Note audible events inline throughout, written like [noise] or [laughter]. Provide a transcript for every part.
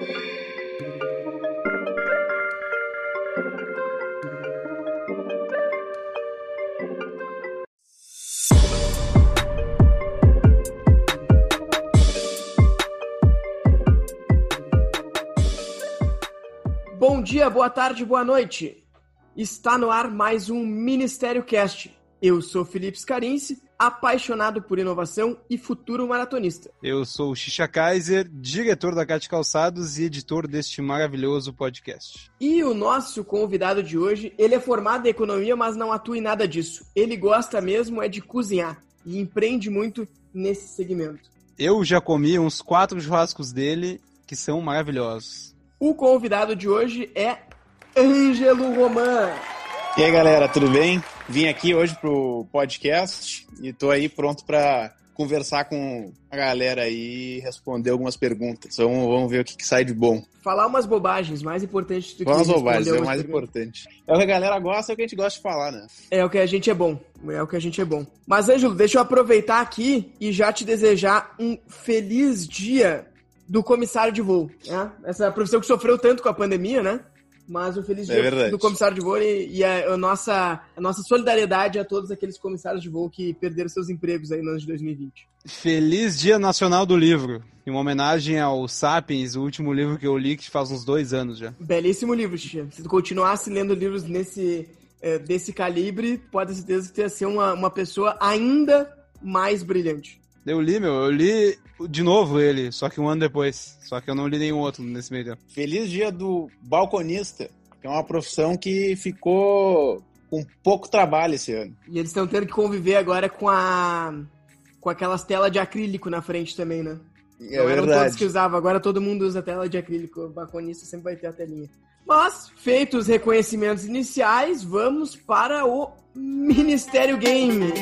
Bom dia, boa tarde, boa noite. Está no ar mais um Ministério Cast. Eu sou Felipe Scarinci, apaixonado por inovação e futuro maratonista. Eu sou o Xixa Kaiser, diretor da Cate Calçados e editor deste maravilhoso podcast. E o nosso convidado de hoje, ele é formado em economia, mas não atua em nada disso. Ele gosta mesmo é de cozinhar e empreende muito nesse segmento. Eu já comi uns quatro churrascos dele que são maravilhosos. O convidado de hoje é Ângelo Roman. E aí, galera, tudo bem? Vim aqui hoje pro podcast e tô aí pronto para conversar com a galera aí e responder algumas perguntas. Então, vamos ver o que, que sai de bom. Falar umas bobagens, mais importante do que Umas bobagens, é o mais perguntas. importante. É o que a galera gosta, é o que a gente gosta de falar, né? É o que a gente é bom. É o que a gente é bom. Mas, Ângelo, deixa eu aproveitar aqui e já te desejar um feliz dia do comissário de voo. Né? Essa profissão que sofreu tanto com a pandemia, né? Mas um feliz É dia verdade. do comissário de voo e, e a, a nossa, a nossa solidariedade a todos aqueles comissários de voo que perderam seus empregos aí no ano de 2020. Feliz Dia Nacional do Livro, em uma homenagem ao Sapiens, o último livro que eu li que faz uns dois anos já. Belíssimo livro, Xixi. Se tu continuasse lendo livros nesse, eh, desse calibre, pode ter certeza que tu ia ser uma, uma pessoa ainda mais brilhante. Eu li, meu, eu li de novo ele, só que um ano depois. Só que eu não li nenhum outro nesse meio tempo. Feliz dia do balconista, que é uma profissão que ficou com pouco trabalho esse ano. E eles estão tendo que conviver agora com a. com aquelas telas de acrílico na frente também, né? É não eram todos verdade. que usavam, agora todo mundo usa tela de acrílico. O balconista sempre vai ter a telinha. Mas, feitos os reconhecimentos iniciais, vamos para o Ministério Game.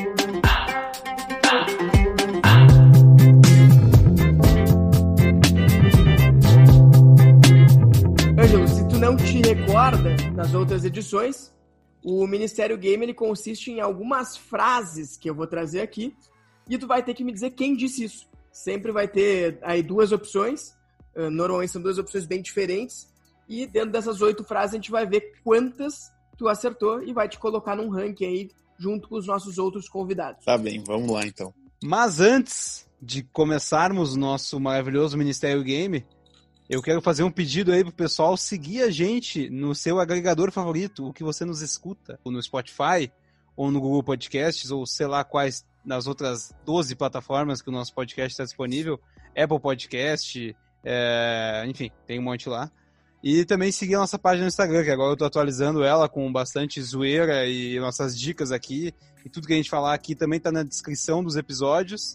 Ângelo, se tu não te recorda das outras edições, o Ministério Game ele consiste em algumas frases que eu vou trazer aqui e tu vai ter que me dizer quem disse isso. Sempre vai ter aí duas opções, normalmente são duas opções bem diferentes e dentro dessas oito frases a gente vai ver quantas tu acertou e vai te colocar num ranking aí junto com os nossos outros convidados. Tá bem, vamos lá então. Mas antes de começarmos o nosso maravilhoso Ministério Game, eu quero fazer um pedido aí pro pessoal seguir a gente no seu agregador favorito, o que você nos escuta, ou no Spotify, ou no Google Podcasts, ou sei lá quais nas outras 12 plataformas que o nosso podcast está disponível, Apple Podcast, é, enfim, tem um monte lá. E também seguir a nossa página no Instagram, que agora eu tô atualizando ela com bastante zoeira e nossas dicas aqui. E tudo que a gente falar aqui também tá na descrição dos episódios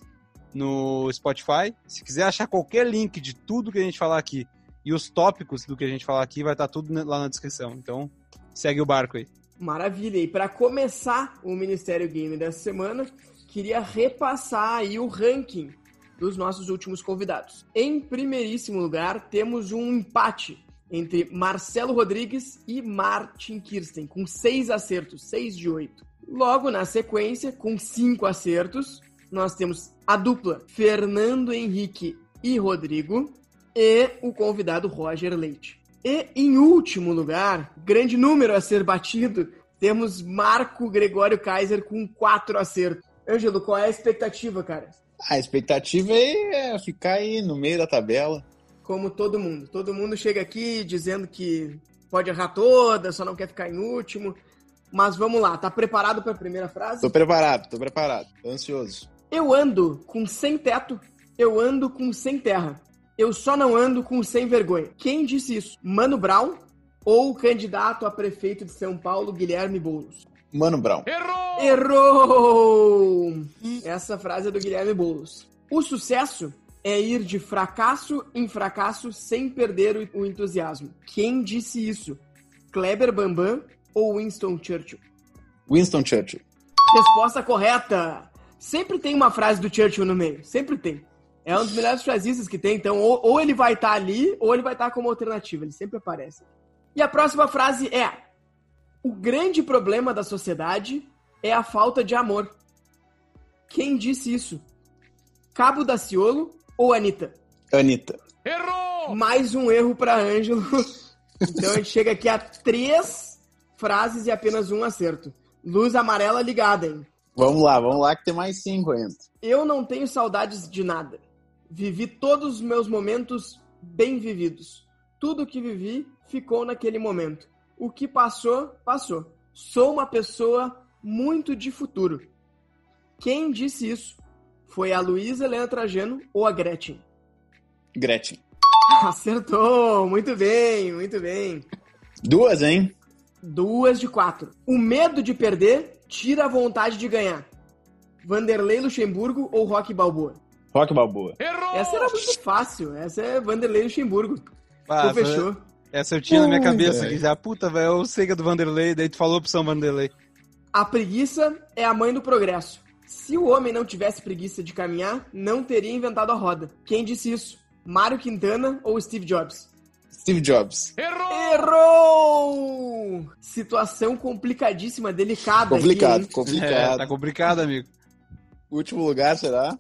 no Spotify. Se quiser achar qualquer link de tudo que a gente falar aqui e os tópicos do que a gente falar aqui, vai estar tudo lá na descrição. Então, segue o barco aí. Maravilha. E para começar o Ministério Game dessa semana, queria repassar aí o ranking dos nossos últimos convidados. Em primeiríssimo lugar, temos um empate entre Marcelo Rodrigues e Martin Kirsten, com seis acertos, seis de oito. Logo na sequência, com cinco acertos, nós temos a dupla Fernando Henrique e Rodrigo e o convidado Roger Leite. E em último lugar, grande número a ser batido, temos Marco Gregório Kaiser com quatro acertos. Ângelo, qual é a expectativa, cara? A expectativa é ficar aí no meio da tabela. Como todo mundo. Todo mundo chega aqui dizendo que pode errar toda, só não quer ficar em último. Mas vamos lá, tá preparado para a primeira frase? Tô preparado, tô preparado, tô ansioso. Eu ando com sem teto, eu ando com sem terra. Eu só não ando com sem vergonha. Quem disse isso? Mano Brown ou o candidato a prefeito de São Paulo, Guilherme Boulos? Mano Brown. Errou! Essa frase é do Guilherme Boulos. O sucesso é ir de fracasso em fracasso sem perder o entusiasmo. Quem disse isso? Kleber Bambam ou Winston Churchill? Winston Churchill. Resposta correta! Sempre tem uma frase do Churchill no meio. Sempre tem. É um dos melhores frasistas que tem. Então, ou, ou ele vai estar ali, ou ele vai estar como alternativa. Ele sempre aparece. E a próxima frase é: O grande problema da sociedade é a falta de amor. Quem disse isso? Cabo Daciolo ou Anitta? Anitta. Mais um erro para Ângelo. Então a gente chega aqui a três frases e apenas um acerto. Luz amarela ligada, hein? Vamos lá, vamos lá que tem mais cinco ainda. Eu não tenho saudades de nada. Vivi todos os meus momentos bem vividos. Tudo que vivi ficou naquele momento. O que passou, passou. Sou uma pessoa muito de futuro. Quem disse isso? Foi a Luísa Helena Trajano ou a Gretchen? Gretchen. [laughs] Acertou! Muito bem, muito bem. Duas, hein? Duas de quatro. O medo de perder tira a vontade de ganhar. Vanderlei Luxemburgo ou Rock Balboa? Rock Balboa. Essa era muito fácil. Essa é Vanderlei Luxemburgo. Ah, Pô, fechou. Essa eu tinha na minha cabeça aqui já. Puta, velho, eu sei que é do Vanderlei, daí tu falou opção Vanderlei. A preguiça é a mãe do progresso. Se o homem não tivesse preguiça de caminhar, não teria inventado a roda. Quem disse isso? Mário Quintana ou Steve Jobs? Steve Jobs. Errou! Situação complicadíssima, delicada. Complicado, Aqui, hein? É, complicado. tá complicado, amigo. Último lugar, será?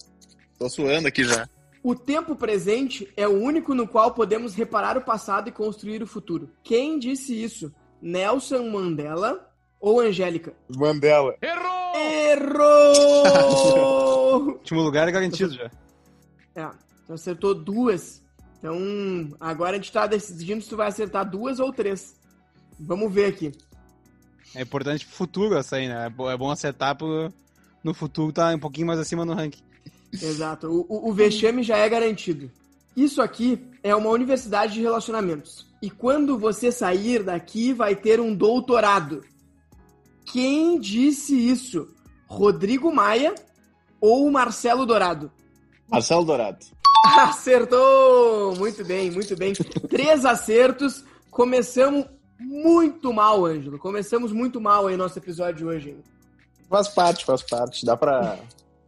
Tô suando aqui já. O tempo presente é o único no qual podemos reparar o passado e construir o futuro. Quem disse isso? Nelson Mandela ou Angélica? Mandela. Errou! [laughs] Último lugar é garantido já. É, acertou duas. Então, agora a gente tá decidindo se tu vai acertar duas ou três. Vamos ver aqui. É importante pro futuro essa aí, né? É É bom acertar pro... no futuro tá um pouquinho mais acima no ranking. Exato. O, o, o vexame já é garantido. Isso aqui é uma universidade de relacionamentos. E quando você sair daqui, vai ter um doutorado. Quem disse isso? Rodrigo Maia ou Marcelo Dourado? Marcelo Dourado. [laughs] Acertou! Muito bem, muito bem. Três acertos. Começamos muito mal, Ângelo. Começamos muito mal aí nosso episódio de hoje. hein? Faz parte, faz parte. Dá pra,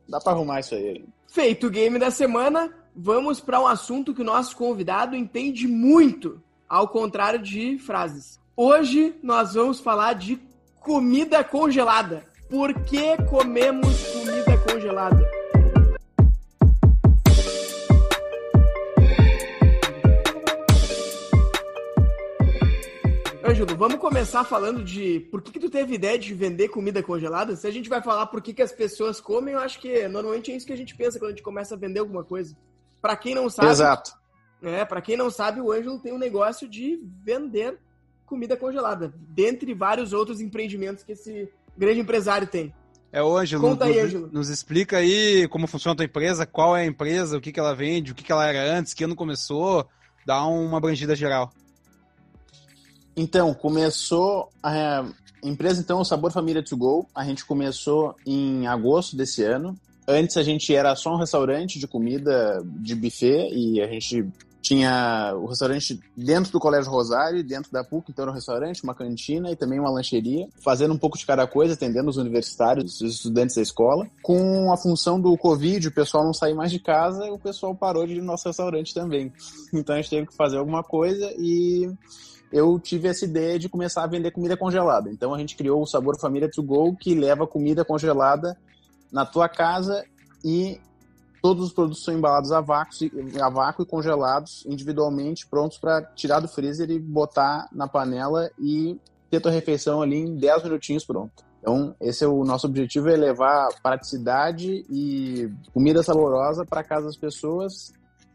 dá pra arrumar isso aí. Feito o game da semana, vamos para um assunto que o nosso convidado entende muito, ao contrário de frases. Hoje nós vamos falar de comida congelada. Por que comemos comida congelada? Ângelo, vamos começar falando de por que, que tu teve ideia de vender comida congelada? Se a gente vai falar por que, que as pessoas comem, eu acho que normalmente é isso que a gente pensa quando a gente começa a vender alguma coisa. Pra quem não sabe, Exato. é, para quem não sabe, o Ângelo tem um negócio de vender comida congelada, dentre vários outros empreendimentos que esse grande empresário tem. É o Ângelo. Conta aí, nos, Ângelo. nos explica aí como funciona a tua empresa, qual é a empresa, o que, que ela vende, o que, que ela era antes, que ano começou. Dá uma abrangida geral. Então, começou a empresa, então, o Sabor Família To Go. A gente começou em agosto desse ano. Antes a gente era só um restaurante de comida de buffet e a gente tinha o restaurante dentro do Colégio Rosário, dentro da PUC, então era um restaurante, uma cantina e também uma lancheria, fazendo um pouco de cada coisa, atendendo os universitários, os estudantes da escola. Com a função do Covid, o pessoal não sair mais de casa, o pessoal parou de ir no nosso restaurante também. Então a gente teve que fazer alguma coisa e eu tive essa ideia de começar a vender comida congelada. Então a gente criou o Sabor Família To Go, que leva comida congelada na tua casa e todos os produtos são embalados a vácuo, a vácuo e congelados individualmente, prontos para tirar do freezer e botar na panela e ter tua refeição ali em 10 minutinhos pronto. Então, esse é o nosso objetivo, é levar praticidade e comida saborosa para casa das pessoas,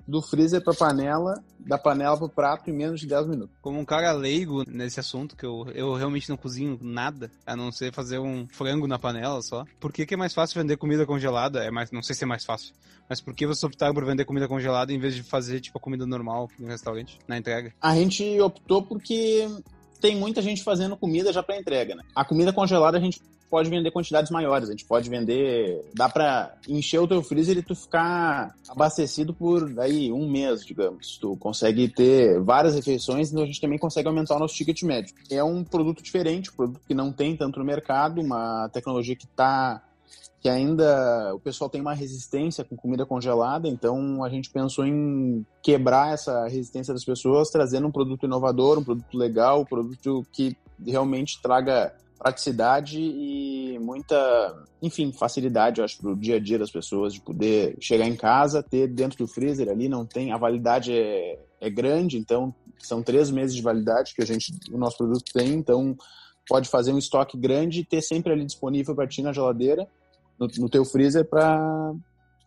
do freezer para panela, da panela para o prato em menos de 10 minutos. Como um cara leigo nesse assunto, que eu, eu realmente não cozinho nada, a não ser fazer um frango na panela só. Por que, que é mais fácil vender comida congelada? É mais, não sei se é mais fácil. Mas por que vocês optaram por vender comida congelada em vez de fazer, tipo, a comida normal no restaurante, na entrega? A gente optou porque tem muita gente fazendo comida já para entrega, né? A comida congelada a gente pode vender quantidades maiores, a gente pode vender, dá para encher o teu freezer e tu ficar abastecido por aí um mês, digamos. Tu consegue ter várias refeições, então a gente também consegue aumentar o nosso ticket médio. É um produto diferente, um produto que não tem tanto no mercado, uma tecnologia que tá que ainda o pessoal tem uma resistência com comida congelada, então a gente pensou em quebrar essa resistência das pessoas, trazendo um produto inovador, um produto legal, um produto que realmente traga praticidade e muita, enfim, facilidade, eu acho, para o dia a dia das pessoas, de poder chegar em casa, ter dentro do freezer ali, não tem, a validade é, é grande, então são três meses de validade que a gente, o nosso produto tem, então pode fazer um estoque grande e ter sempre ali disponível para ti na geladeira, no, no teu freezer, para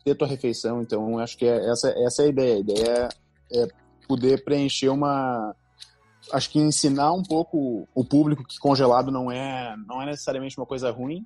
ter tua refeição. Então, acho que é, essa, essa é a ideia. A ideia é, é poder preencher uma, acho que ensinar um pouco o público que congelado não é, não é necessariamente uma coisa ruim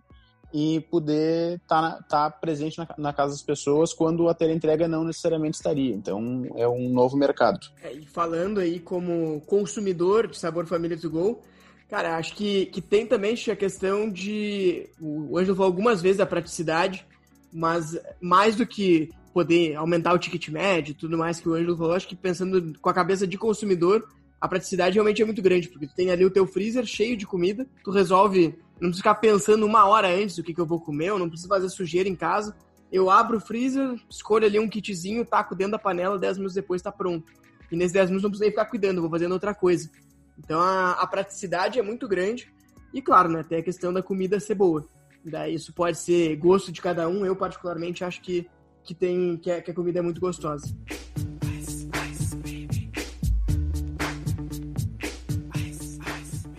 e poder estar tá, tá presente na, na, casa das pessoas quando a teleentrega não necessariamente estaria. Então, é um novo mercado. É, e falando aí como consumidor de Sabor Família to Go, cara, acho que, que tem também a questão de... O Ângelo falou algumas vezes da praticidade, mas mais do que poder aumentar o ticket médio e tudo mais que o Ângelo falou, acho que pensando com a cabeça de consumidor, a praticidade realmente é muito grande, porque tu tem ali o teu freezer cheio de comida, tu resolve, não precisa ficar pensando uma hora antes do que, que eu vou comer, eu não preciso fazer sujeira em casa. Eu abro o freezer, escolho ali um kitzinho, taco dentro da panela, 10 minutos depois tá pronto. E nesses 10 minutos não preciso nem ficar cuidando, vou fazendo outra coisa. Então a, a praticidade é muito grande. E claro, né, tem a questão da comida ser boa. Daí isso pode ser gosto de cada um. Eu, particularmente, acho que, que, tem, que, a, que a comida é muito gostosa.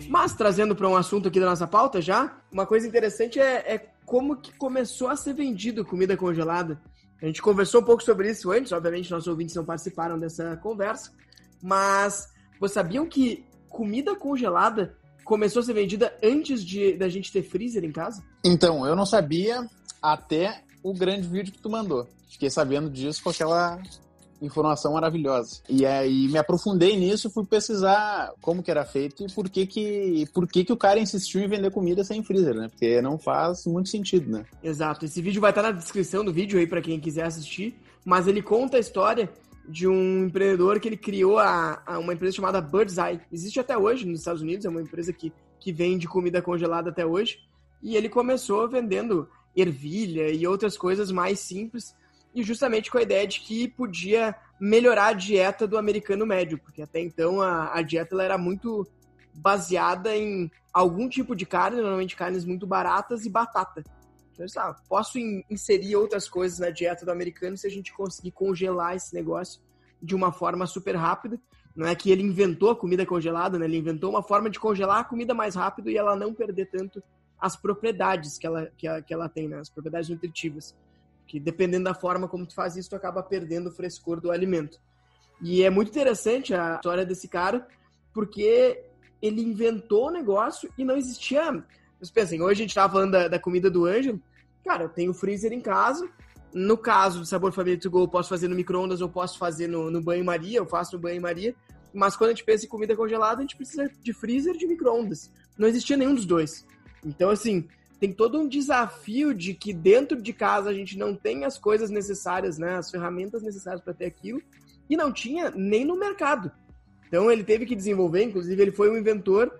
Mas, trazendo para um assunto aqui da nossa pauta já, uma coisa interessante é, é, como que começou a ser vendido comida congelada. A gente conversou um pouco sobre isso antes, obviamente nossos ouvintes não participaram dessa conversa, mas vocês sabiam que comida congelada começou a ser vendida antes de da gente ter freezer em casa? Então, eu não sabia até o grande vídeo que tu mandou. Fiquei sabendo disso com aquela informação maravilhosa. E aí me aprofundei nisso fui pesquisar como que era feito e por que que, por que que o cara insistiu em vender comida sem freezer, né? Porque não faz muito sentido, né? Exato. Esse vídeo vai estar na descrição do vídeo aí para quem quiser assistir, mas ele conta a história de um empreendedor que ele criou a, a, uma empresa chamada Bird's Eye. Existe até hoje nos Estados Unidos, é uma empresa que, que vende comida congelada até hoje. E ele começou vendendo ervilha e outras coisas mais simples e justamente com a ideia de que podia melhorar a dieta do americano médio, porque até então a, a dieta era muito baseada em algum tipo de carne, normalmente carnes muito baratas e batata. Então, sabe, posso in, inserir outras coisas na dieta do americano se a gente conseguir congelar esse negócio de uma forma super rápida. Não é que ele inventou a comida congelada, né? Ele inventou uma forma de congelar a comida mais rápido e ela não perder tanto as propriedades que ela, que, a, que ela tem, né? As propriedades nutritivas que dependendo da forma como tu faz isso, tu acaba perdendo o frescor do alimento. E é muito interessante a história desse cara, porque ele inventou o negócio e não existia. Mas pensem, hoje a gente tava falando da, da comida do Ângelo. Cara, eu tenho freezer em casa. No caso do Sabor Família to Go, eu posso fazer no micro-ondas ou posso fazer no, no banho-maria. Eu faço no banho-maria. Mas quando a gente pensa em comida congelada, a gente precisa de freezer de micro-ondas. Não existia nenhum dos dois. Então, assim, tem todo um desafio de que dentro de casa a gente não tem as coisas necessárias, né, as ferramentas necessárias para ter aquilo, e não tinha nem no mercado. Então ele teve que desenvolver, inclusive ele foi um inventor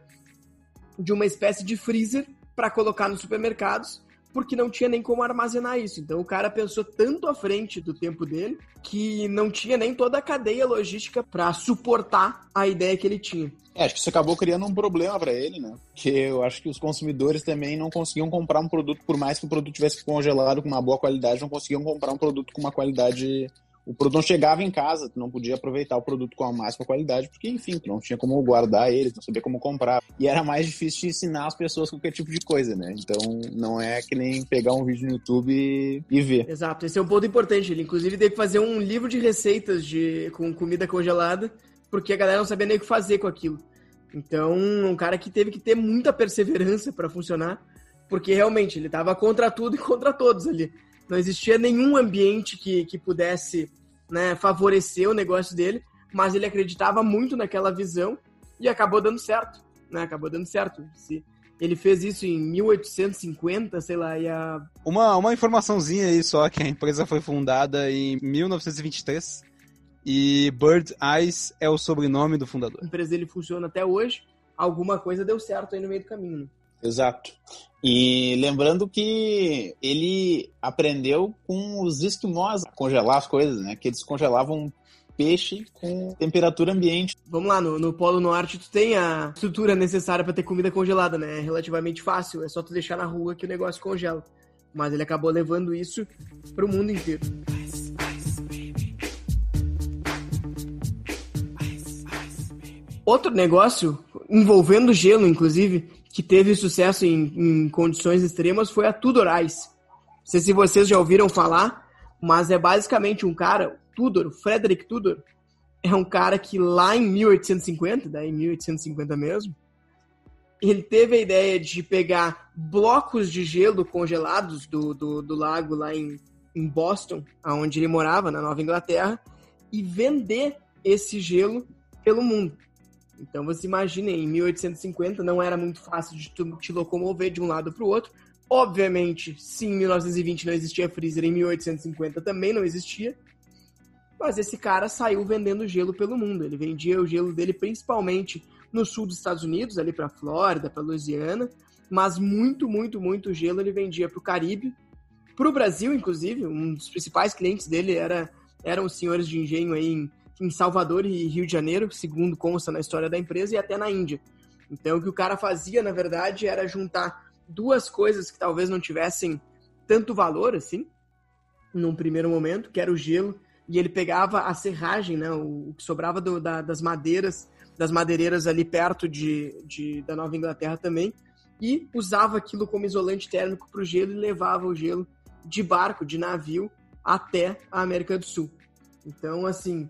de uma espécie de freezer para colocar nos supermercados porque não tinha nem como armazenar isso. Então o cara pensou tanto à frente do tempo dele que não tinha nem toda a cadeia logística para suportar a ideia que ele tinha. É, acho que isso acabou criando um problema para ele, né? Porque eu acho que os consumidores também não conseguiam comprar um produto, por mais que o produto tivesse congelado com uma boa qualidade, não conseguiam comprar um produto com uma qualidade o produto não chegava em casa, tu não podia aproveitar o produto com a máxima qualidade, porque, enfim, tu não tinha como guardar ele, não sabia como comprar. E era mais difícil de ensinar as pessoas qualquer tipo de coisa, né? Então, não é que nem pegar um vídeo no YouTube e, e ver. Exato, esse é um ponto importante. Ele, inclusive, teve que fazer um livro de receitas de, com comida congelada, porque a galera não sabia nem o que fazer com aquilo. Então, um cara que teve que ter muita perseverança para funcionar, porque realmente ele estava contra tudo e contra todos ali. Não existia nenhum ambiente que, que pudesse né, favorecer o negócio dele, mas ele acreditava muito naquela visão e acabou dando certo, né? Acabou dando certo. Se ele fez isso em 1850, sei lá, e a... Uma, uma informaçãozinha aí só, que a empresa foi fundada em 1923 e Bird Eyes é o sobrenome do fundador. A empresa dele funciona até hoje, alguma coisa deu certo aí no meio do caminho, né? Exato. E lembrando que ele aprendeu com os esquimós a congelar as coisas, né? Que eles congelavam peixe com temperatura ambiente. Vamos lá, no, no Polo Norte tu tem a estrutura necessária para ter comida congelada, né? É relativamente fácil, é só tu deixar na rua que o negócio congela. Mas ele acabou levando isso para o mundo inteiro. Outro negócio envolvendo gelo, inclusive, que teve sucesso em, em condições extremas foi a Tudor Ice. Não sei se vocês já ouviram falar, mas é basicamente um cara, Tudor, Frederick Tudor, é um cara que lá em 1850, daí 1850 mesmo, ele teve a ideia de pegar blocos de gelo congelados do, do, do lago lá em, em Boston, onde ele morava, na Nova Inglaterra, e vender esse gelo pelo mundo. Então você imagina, em 1850 não era muito fácil de te locomover de um lado para o outro. Obviamente, se em 1920 não existia freezer, em 1850 também não existia. Mas esse cara saiu vendendo gelo pelo mundo. Ele vendia o gelo dele principalmente no sul dos Estados Unidos, ali para Flórida, para Louisiana, mas muito, muito, muito gelo ele vendia para o Caribe, para o Brasil, inclusive. Um dos principais clientes dele era, eram os senhores de engenho aí em em Salvador e Rio de Janeiro, segundo consta na história da empresa, e até na Índia. Então, o que o cara fazia, na verdade, era juntar duas coisas que talvez não tivessem tanto valor, assim, num primeiro momento, que era o gelo, e ele pegava a serragem, né, o, que sobrava do, da, das madeiras, das madeireiras ali perto de, de, da Nova Inglaterra também, e usava aquilo como isolante térmico para o gelo e levava o gelo de barco, de navio, até a América do Sul. Então, assim,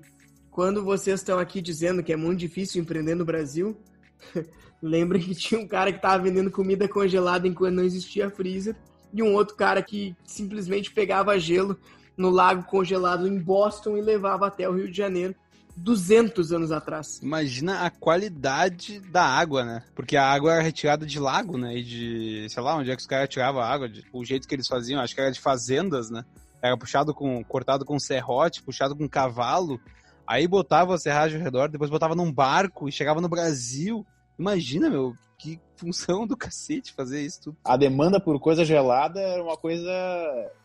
quando vocês estão aqui dizendo que é muito difícil empreender no Brasil, [laughs] lembrem que tinha um cara que estava vendendo comida congelada enquanto não existia freezer e um outro cara que simplesmente pegava gelo no lago congelado em Boston e levava até o Rio de Janeiro 200 anos atrás. Imagina a qualidade da água, né? Porque a água era retirada de lago, né? E de, sei lá, onde é que os caras tiravam a água, de, o jeito que eles faziam, acho que era de fazendas, né? Era puxado com, cortado com serrote, puxado com cavalo. Aí botava a serragem ao redor, depois botava num barco e chegava no Brasil. Imagina, meu, que função do cacete fazer isso tudo. A demanda por coisa gelada era uma coisa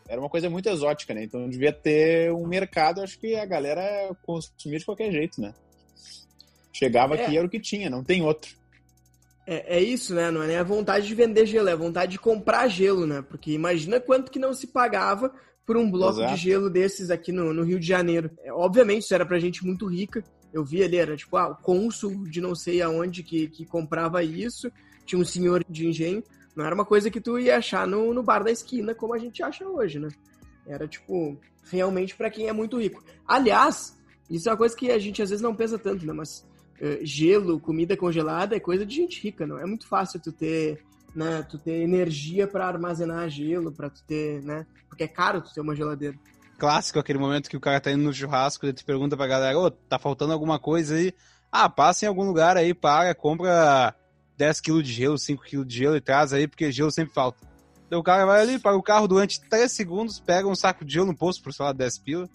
era uma coisa muito exótica, né? Então devia ter um mercado, acho que a galera consumia de qualquer jeito, né? Chegava é. aqui era o que tinha, não tem outro. É, é isso, né? Não é nem a vontade de vender gelo, é a vontade de comprar gelo, né? Porque imagina quanto que não se pagava por um bloco Exato. de gelo desses aqui no, no Rio de Janeiro. É, obviamente, isso era pra gente muito rica. Eu vi ali, era tipo, ah, o cônsul de não sei aonde que, que comprava isso, tinha um senhor de engenho. Não era uma coisa que tu ia achar no, no bar da esquina, como a gente acha hoje, né? Era, tipo, realmente para quem é muito rico. Aliás, isso é uma coisa que a gente às vezes não pensa tanto, né? Mas uh, gelo, comida congelada é coisa de gente rica, não é muito fácil tu ter né? Tu ter energia para armazenar gelo, para tu ter, né? Porque é caro tu ter uma geladeira. Clássico, aquele momento que o cara tá indo no churrasco e tu pergunta pra galera, ô, oh, tá faltando alguma coisa aí? Ah, passa em algum lugar aí, paga, compra 10 kg de gelo, 5 kg de gelo e traz aí, porque gelo sempre falta. Então o cara vai ali, paga o carro durante 3 segundos, pega um saco de gelo no posto por, sei lá, 10 pila,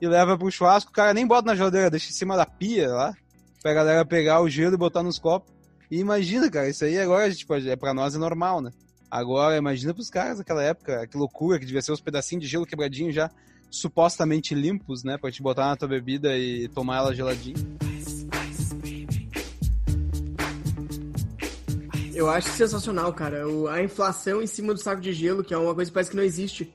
e leva pro churrasco, o cara nem bota na geladeira, deixa em cima da pia lá, pra galera pegar o gelo e botar nos copos. E imagina, cara, isso aí agora, tipo, é pra nós é normal, né? Agora, imagina pros caras naquela época, que loucura, que devia ser uns pedacinhos de gelo quebradinho já, supostamente limpos, né? Pra te botar na tua bebida e tomar ela geladinha. Eu acho sensacional, cara. a inflação em cima do saco de gelo, que é uma coisa que parece que não existe.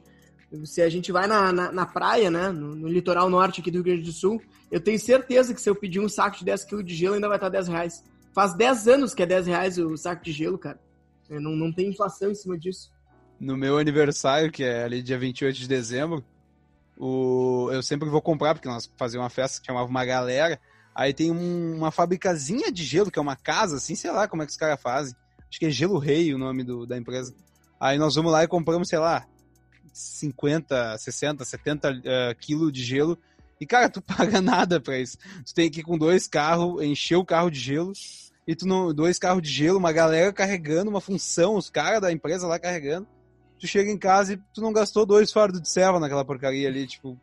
Se a gente vai na, na, na praia, né, no, no, litoral norte aqui do Rio Grande do Sul, eu tenho certeza que se eu pedir um saco de 10 kg de gelo, ainda vai estar 10 reais. Faz 10 anos que é 10 reais o saco de gelo, cara. É, não, não tem inflação em cima disso. No meu aniversário, que é ali dia 28 de dezembro, o... eu sempre vou comprar, porque nós fazíamos uma festa que chamava uma galera. Aí tem um, uma fabricazinha de gelo, que é uma casa, assim, sei lá como é que os caras fazem. Acho que é Gelo Rei o nome do, da empresa. Aí nós vamos lá e compramos, sei lá, 50, 60, 70 uh, quilos de gelo. E, cara, tu [laughs] paga nada pra isso. Tu tem que ir com dois carros, encher o carro de gelo e tu não, dois carros de gelo, uma galera carregando uma função, os caras da empresa lá carregando. Tu chega em casa e tu não gastou dois fardos de serva naquela porcaria ali, tipo,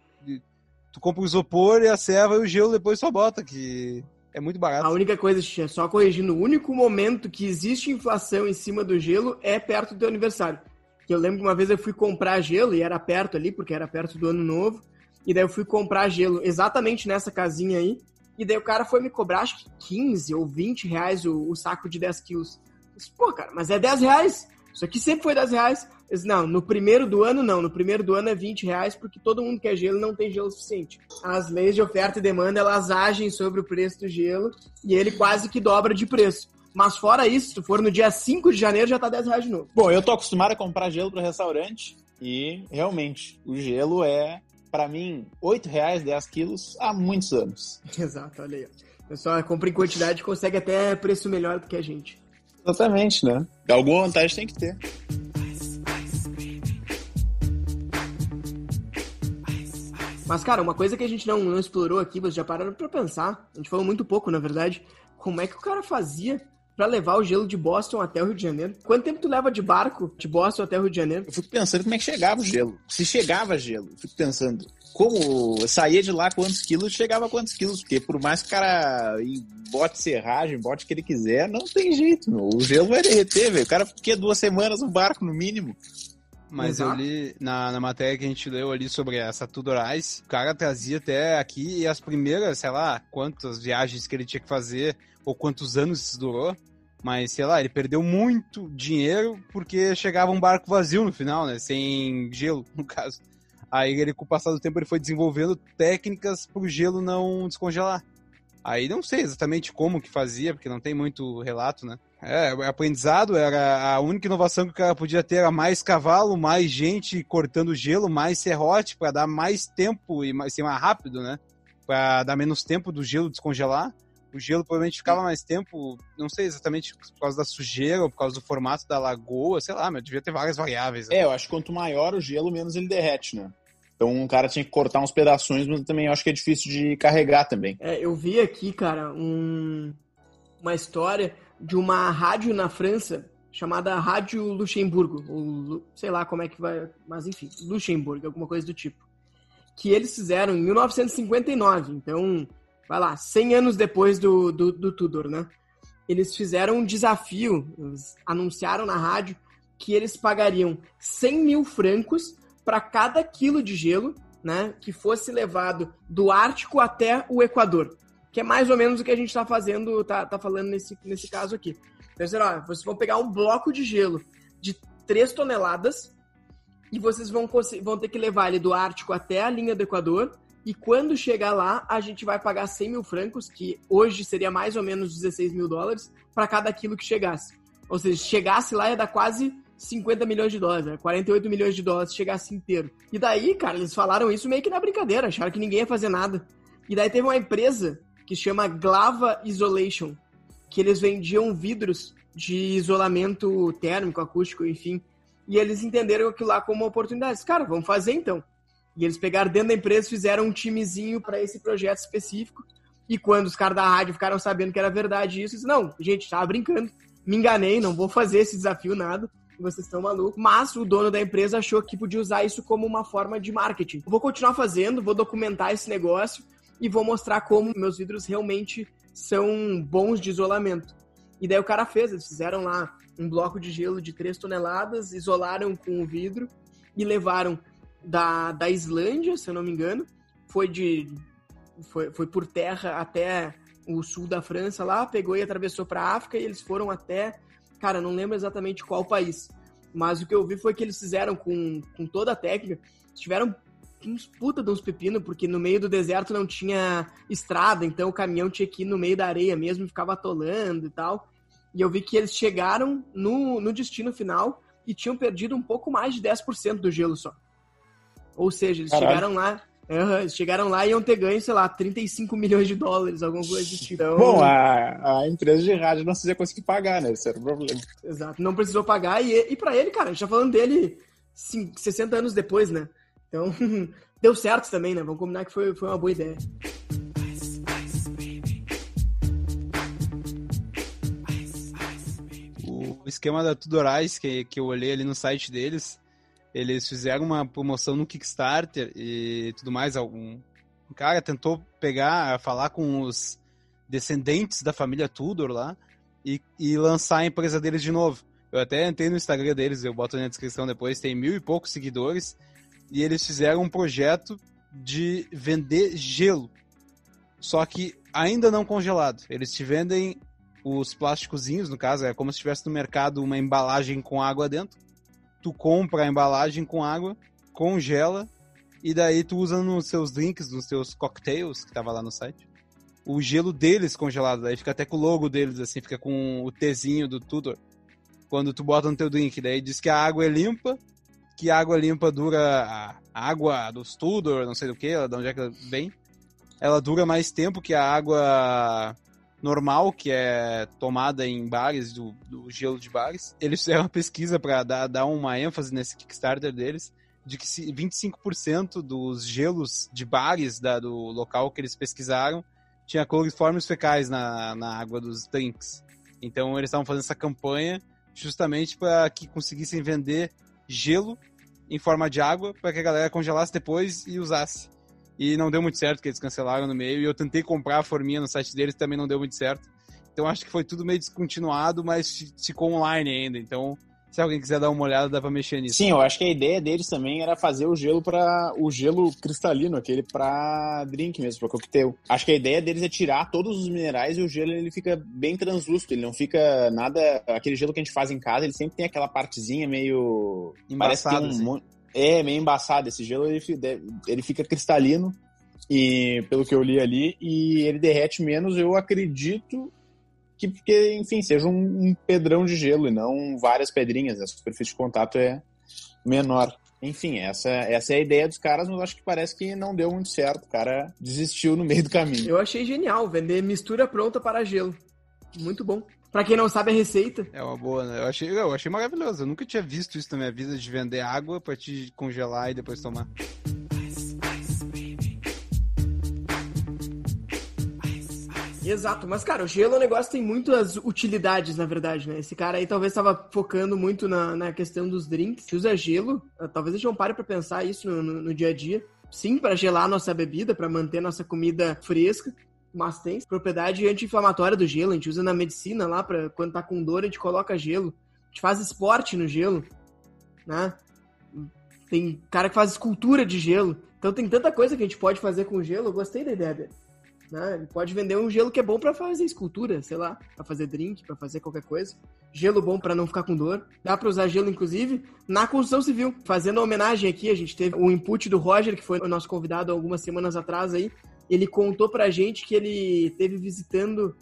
tu compra o isopor e a serva e o gelo depois só bota, que é muito barato. A única coisa, só corrigindo, o único momento que existe inflação em cima do gelo é perto do teu aniversário. Eu lembro que uma vez eu fui comprar gelo e era perto ali, porque era perto do ano novo. E daí eu fui comprar gelo exatamente nessa casinha aí. E daí o cara foi me cobrar, acho que 15 ou 20 reais o, o saco de 10 quilos. Disse, Pô, cara, mas é 10 reais. Isso aqui sempre foi 10 reais. Disse, não, no primeiro do ano não. No primeiro do ano é 20 reais porque todo mundo quer gelo e não tem gelo suficiente. As leis de oferta e demanda, elas agem sobre o preço do gelo e ele quase que dobra de preço. Mas fora isso, se tu for no dia 5 de janeiro, já tá 10 reais de novo. Bom, eu tô acostumado a comprar gelo pro restaurante e realmente o gelo é, para mim, 8 reais 10 quilos há muitos anos. Exato, olha aí. O pessoal compra em quantidade e consegue até preço melhor do que a gente. Exatamente, né? Alguma vantagem tem que ter. Mas, cara, uma coisa que a gente não, não explorou aqui, vocês já pararam pra pensar, a gente falou muito pouco, na verdade, como é que o cara fazia pra levar o gelo de Boston até o Rio de Janeiro? Quanto tempo tu leva de barco de Boston até o Rio de Janeiro? Eu fico pensando como é que chegava o gelo. Se chegava gelo, eu fico pensando, como saía de lá quantos quilos, chegava quantos quilos, porque por mais que o cara bote serragem, bote o que ele quiser, não tem jeito, meu. O gelo vai derreter, velho. O cara fica duas semanas no barco, no mínimo. Mas Exato. eu li na, na matéria que a gente leu ali sobre essa Tudorais, o cara trazia até aqui as primeiras, sei lá, quantas viagens que ele tinha que fazer, ou quantos anos isso durou. Mas, sei lá, ele perdeu muito dinheiro porque chegava um barco vazio no final, né? Sem gelo, [laughs] no caso. Aí ele, com o passar do tempo, ele foi desenvolvendo técnicas pro gelo não descongelar. Aí não sei exatamente como que fazia, porque não tem muito relato, né? É, o aprendizado era a única inovação que o cara podia ter era mais cavalo, mais gente cortando gelo, mais serrote para dar mais tempo e mais, ser mais rápido, né? Para dar menos tempo do gelo descongelar. O gelo provavelmente ficava mais tempo, não sei exatamente por causa da sujeira ou por causa do formato da lagoa, sei lá, mas devia ter várias variáveis. né? É, eu acho que quanto maior o gelo, menos ele derrete, né? Então o cara tinha que cortar uns pedaços, mas também eu acho que é difícil de carregar também. É, eu vi aqui, cara, um- uma história de uma rádio na França chamada Rádio Luxemburgo, ou Lu- sei lá como é que vai, mas enfim, Luxemburgo, alguma coisa do tipo. Que eles fizeram em 1959, então, vai lá, 100 anos depois do, do, do Tudor, né? Eles fizeram um desafio, anunciaram na rádio que eles pagariam 100 mil francos para cada quilo de gelo, né, que fosse levado do Ártico até o Equador, que é mais ou menos o que a gente está fazendo, tá, tá falando nesse, nesse caso aqui. Então, sei lá, vocês vão pegar um bloco de gelo de 3 toneladas e vocês vão, vão ter que levar ele do Ártico até a linha do Equador. E quando chegar lá, a gente vai pagar 100 mil francos, que hoje seria mais ou menos 16 mil dólares, para cada quilo que chegasse. Ou seja, se chegasse lá ia dar quase 50 milhões de dólares, né? 48 milhões de dólares se chegasse inteiro. E daí, cara, eles falaram isso meio que na brincadeira, acharam que ninguém ia fazer nada. E daí teve uma empresa que chama Glava Isolation, que eles vendiam vidros de isolamento térmico, acústico, enfim. E eles entenderam aquilo lá como oportunidade. Cara, vamos fazer então. E eles pegaram dentro da empresa, fizeram um timezinho para esse projeto específico. E quando os caras da rádio ficaram sabendo que era verdade isso, disse, não, gente, tava brincando. Me enganei, não vou fazer esse desafio nada. Vocês estão malucos. Mas o dono da empresa achou que podia usar isso como uma forma de marketing. Vou continuar fazendo, vou documentar esse negócio e vou mostrar como meus vidros realmente são bons de isolamento. E daí o cara fez, eles fizeram lá um bloco de gelo de 3 toneladas, isolaram com o vidro e levaram da, da Islândia, se eu não me engano, foi de foi, foi por terra até o sul da França lá, pegou e atravessou para África e eles foram até, cara, não lembro exatamente qual país, mas o que eu vi foi que eles fizeram com, com toda a técnica, tiveram uns puta de uns pepino, porque no meio do deserto não tinha estrada, então o caminhão tinha que ir no meio da areia mesmo, ficava atolando e tal. E eu vi que eles chegaram no, no destino final e tinham perdido um pouco mais de 10% do gelo só. Ou seja, eles Caralho. chegaram lá, aham, eles chegaram lá e iam ter ganho, sei lá, 35 milhões de dólares, alguma coisa do tipo. Então, Bom, a, a empresa de rádio não ia conseguir pagar, né? Esse era o problema. Exato, não precisou pagar. E, e para ele, cara, a gente tá falando dele cin- 60 anos depois, né? Então, [laughs] deu certo também, né? Vamos combinar que foi, foi uma boa ideia. O esquema da Tudorais, que, que eu olhei ali no site deles, eles fizeram uma promoção no Kickstarter e tudo mais. Algum um cara tentou pegar, falar com os descendentes da família Tudor lá e, e lançar a empresa deles de novo. Eu até entrei no Instagram deles, eu boto na descrição depois, tem mil e poucos seguidores. E eles fizeram um projeto de vender gelo. Só que ainda não congelado. Eles te vendem os plásticozinhos, no caso, é como se tivesse no mercado uma embalagem com água dentro. Tu compra a embalagem com água, congela, e daí tu usa nos seus drinks, nos seus cocktails, que tava lá no site, o gelo deles congelado. Daí fica até com o logo deles, assim, fica com o Tzinho do Tudor. Quando tu bota no teu drink. Daí diz que a água é limpa, que a água limpa dura. A água dos Tudor, não sei do que, de onde é que vem. Ela dura mais tempo que a água normal, que é tomada em bares, do, do gelo de bares. Eles fizeram uma pesquisa para dar, dar uma ênfase nesse Kickstarter deles, de que 25% dos gelos de bares da, do local que eles pesquisaram tinha coliformes fecais na, na água dos drinks. Então eles estavam fazendo essa campanha justamente para que conseguissem vender gelo em forma de água para que a galera congelasse depois e usasse. E não deu muito certo, que eles cancelaram no meio. E eu tentei comprar a forminha no site deles, também não deu muito certo. Então acho que foi tudo meio descontinuado, mas ficou online ainda. Então, se alguém quiser dar uma olhada, dá pra mexer nisso. Sim, eu acho que a ideia deles também era fazer o gelo para o gelo cristalino, aquele para drink mesmo, para coquetel. Acho que a ideia deles é tirar todos os minerais e o gelo ele fica bem translúcido, ele não fica nada, aquele gelo que a gente faz em casa, ele sempre tem aquela partezinha meio Embaçado, parece que tem um assim. É, meio embaçado. Esse gelo ele, ele fica cristalino, e pelo que eu li ali, e ele derrete menos, eu acredito que, porque, enfim, seja um, um pedrão de gelo e não várias pedrinhas. A superfície de contato é menor. Enfim, essa, essa é a ideia dos caras, mas acho que parece que não deu muito certo. O cara desistiu no meio do caminho. Eu achei genial vender mistura pronta para gelo. Muito bom. Pra quem não sabe a receita. É uma boa, né? Eu achei, eu achei maravilhoso. Eu nunca tinha visto isso na minha vida de vender água pra te congelar e depois tomar. Exato, mas cara, o gelo é um negócio que tem muitas utilidades, na verdade, né? Esse cara aí talvez estava focando muito na, na questão dos drinks. Se usa gelo, eh, talvez a gente não pare pra pensar isso no, no, no dia a dia. Sim, para gelar nossa bebida, para manter nossa comida fresca mas tem propriedade anti-inflamatória do gelo. A gente usa na medicina lá para quando tá com dor, a gente coloca gelo. A gente faz esporte no gelo, né? Tem cara que faz escultura de gelo. Então tem tanta coisa que a gente pode fazer com gelo. Eu gostei da ideia dele. Né? Ele pode vender um gelo que é bom para fazer escultura, sei lá, para fazer drink, para fazer qualquer coisa. Gelo bom para não ficar com dor. Dá para usar gelo, inclusive, na construção civil. Fazendo homenagem aqui, a gente teve o input do Roger, que foi o nosso convidado algumas semanas atrás aí ele contou pra gente que ele teve visitando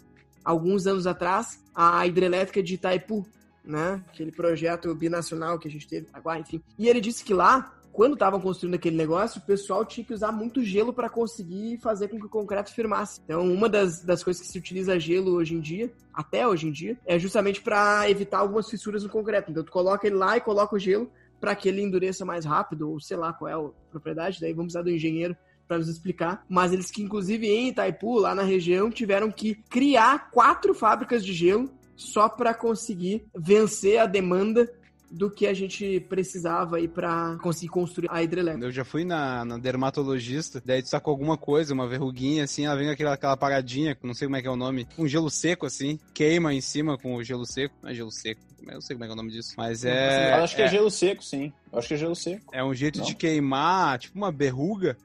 alguns anos atrás a hidrelétrica de Itaipu, né? Aquele projeto binacional que a gente teve, agora, enfim. E ele disse que lá, quando estavam construindo aquele negócio, o pessoal tinha que usar muito gelo para conseguir fazer com que o concreto firmasse. Então, uma das, das coisas que se utiliza gelo hoje em dia, até hoje em dia, é justamente para evitar algumas fissuras no concreto. Então, tu coloca ele lá e coloca o gelo para que ele endureça mais rápido, ou sei lá qual é a propriedade, daí vamos usar do engenheiro para nos explicar, mas eles que inclusive em Itaipu, lá na região, tiveram que criar quatro fábricas de gelo só para conseguir vencer a demanda do que a gente precisava aí para conseguir construir a hidrelétrica. Eu já fui na, na, dermatologista, daí tu sacou alguma coisa, uma verruguinha assim, ela vem aquela, aquela paradinha, não sei como é que é o nome, um gelo seco assim, queima em cima com o gelo seco, não é gelo seco, eu não sei como é que é o nome disso, mas é... Eu acho que é, é gelo seco, sim, eu acho que é gelo seco. É um jeito não. de queimar, tipo uma verruga,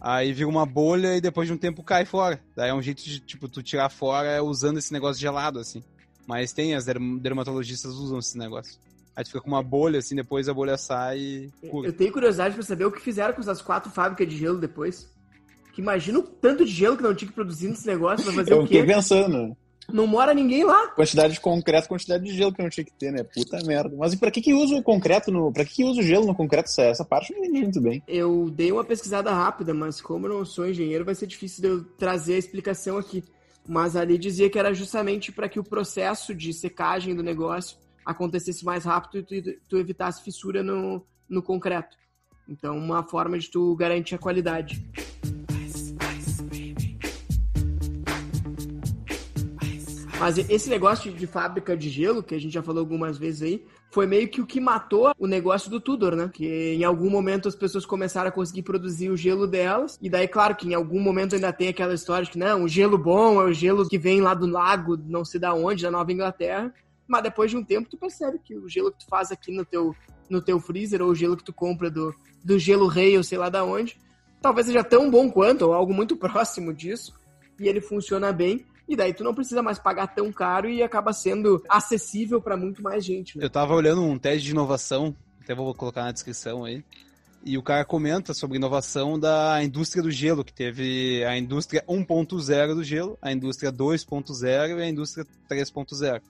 Aí vira uma bolha e depois de um tempo cai fora. Daí é um jeito de, tipo, tu tirar fora usando esse negócio gelado, assim. Mas tem, as dermatologistas usam esse negócio. Aí tu fica com uma bolha, assim, depois a bolha sai e cura. Eu tenho curiosidade pra saber o que fizeram com essas quatro fábricas de gelo depois. Que imagina o tanto de gelo que não tinha que produzir nesse negócio pra fazer eu o quê? Eu fiquei pensando não mora ninguém lá. Quantidade de concreto, quantidade de gelo que não tinha que ter, né? Puta merda. Mas e pra que que usa o concreto no... Pra que que usa o gelo no concreto? Essa parte eu não entendi muito bem. Eu dei uma pesquisada rápida, mas como eu não sou engenheiro, vai ser difícil de eu trazer a explicação aqui. Mas ali dizia que era justamente para que o processo de secagem do negócio acontecesse mais rápido e tu, tu evitasse fissura no, no concreto. Então, uma forma de tu garantir a qualidade. Mas esse negócio de, fábrica de gelo, que a gente já falou algumas vezes aí, foi meio que o que matou o negócio do Tudor, né? Que em algum momento as pessoas começaram a conseguir produzir o gelo delas. E daí, claro, que em algum momento ainda tem aquela história de que, não, o gelo bom é o gelo que vem lá do lago, não sei da onde, da Nova Inglaterra. Mas depois de um tempo, tu percebe que o gelo que tu faz aqui no teu, no teu freezer, ou o gelo que tu compra do, do gelo rei, ou sei lá da onde, talvez seja tão bom quanto, ou algo muito [laughs] próximo disso, e ele funciona bem. E daí tu não precisa mais pagar tão caro e acaba sendo acessível para muito mais gente. Né? Eu tava olhando um teste de inovação, até vou colocar na descrição aí. E o cara comenta sobre inovação da indústria do gelo, que teve a indústria 1.0 do gelo, a indústria 2.0 e a indústria 3.0.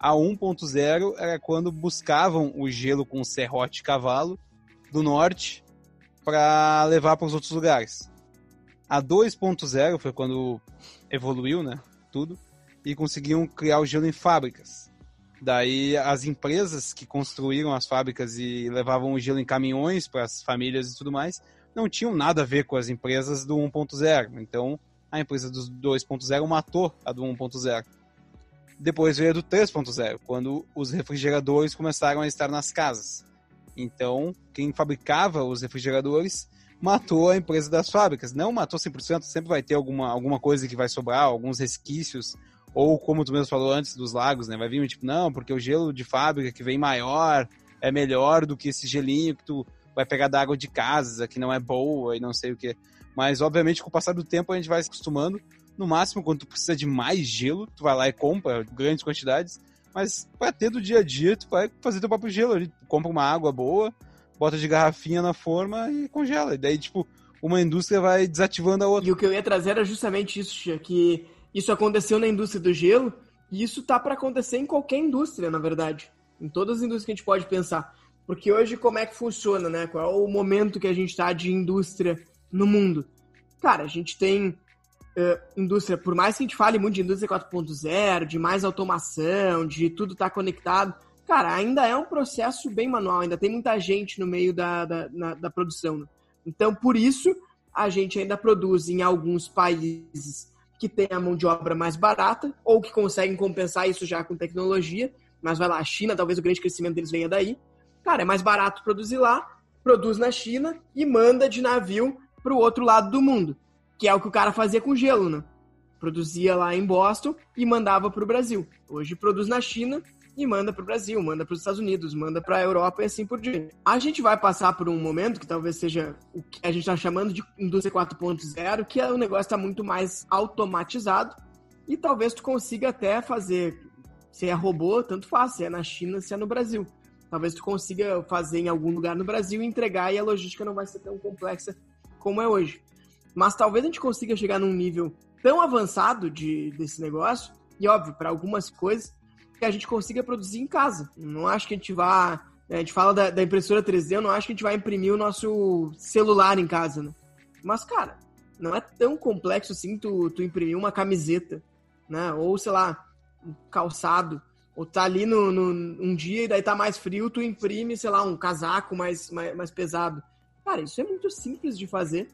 A 1.0 era quando buscavam o gelo com serrote cavalo do norte para levar para os outros lugares. A 2.0 foi quando evoluiu, né? Tudo. E conseguiam criar o gelo em fábricas. Daí as empresas que construíram as fábricas e levavam o gelo em caminhões para as famílias e tudo mais, não tinham nada a ver com as empresas do 1.0. Então a empresa do 2.0 matou a do 1.0. Depois veio a do 3.0, quando os refrigeradores começaram a estar nas casas. Então, quem fabricava os refrigeradores matou a empresa das fábricas. Não matou 100%, sempre vai ter alguma, alguma coisa que vai sobrar, alguns resquícios, ou como tu mesmo falou antes dos lagos, né? Vai vir tipo, não, porque o gelo de fábrica que vem maior é melhor do que esse gelinho que tu vai pegar da água de casa, que não é boa e não sei o que. Mas, obviamente, com o passar do tempo, a gente vai se acostumando. No máximo, quando tu precisa de mais gelo, tu vai lá e compra grandes quantidades. Mas para ter do dia a dia, tu vai fazer teu próprio gelo compra uma água boa, bota de garrafinha na forma e congela. E daí, tipo, uma indústria vai desativando a outra. E o que eu ia trazer era justamente isso, Tia, que isso aconteceu na indústria do gelo e isso tá para acontecer em qualquer indústria, na verdade. Em todas as indústrias que a gente pode pensar. Porque hoje, como é que funciona, né? Qual é o momento que a gente está de indústria no mundo? Cara, a gente tem uh, indústria, por mais que a gente fale muito de indústria 4.0, de mais automação, de tudo estar tá conectado, cara, ainda é um processo bem manual, ainda tem muita gente no meio da, da, na, da produção. Né? Então, por isso, a gente ainda produz em alguns países que tem a mão de obra mais barata ou que conseguem compensar isso já com tecnologia. Mas vai lá, a China, talvez o grande crescimento deles venha daí. Cara, é mais barato produzir lá, produz na China e manda de navio para o outro lado do mundo, que é o que o cara fazia com gelo, né? Produzia lá em Boston e mandava para o Brasil. Hoje produz na China e manda para o Brasil, manda para os Estados Unidos, manda para a Europa e assim por diante. A gente vai passar por um momento que talvez seja o que a gente está chamando de indústria 4.0, que é o negócio está muito mais automatizado e talvez tu consiga até fazer, se é robô, tanto faz, se é na China, se é no Brasil. Talvez tu consiga fazer em algum lugar no Brasil e entregar e a logística não vai ser tão complexa como é hoje. Mas talvez a gente consiga chegar num nível tão avançado de, desse negócio, e óbvio, para algumas coisas, que a gente consiga produzir em casa. Não acho que a gente vá. Né, a gente fala da, da, impressora 3D, eu não acho que a gente vai imprimir o nosso celular em casa, né? Mas, cara, não é tão complexo assim tu, tu imprimir uma camiseta, né? Ou, sei lá, um calçado. Ou tá ali no, no, um dia e daí tá mais frio, tu imprime, sei lá, um casaco mais, mais, mais pesado. Cara, isso é muito simples de fazer.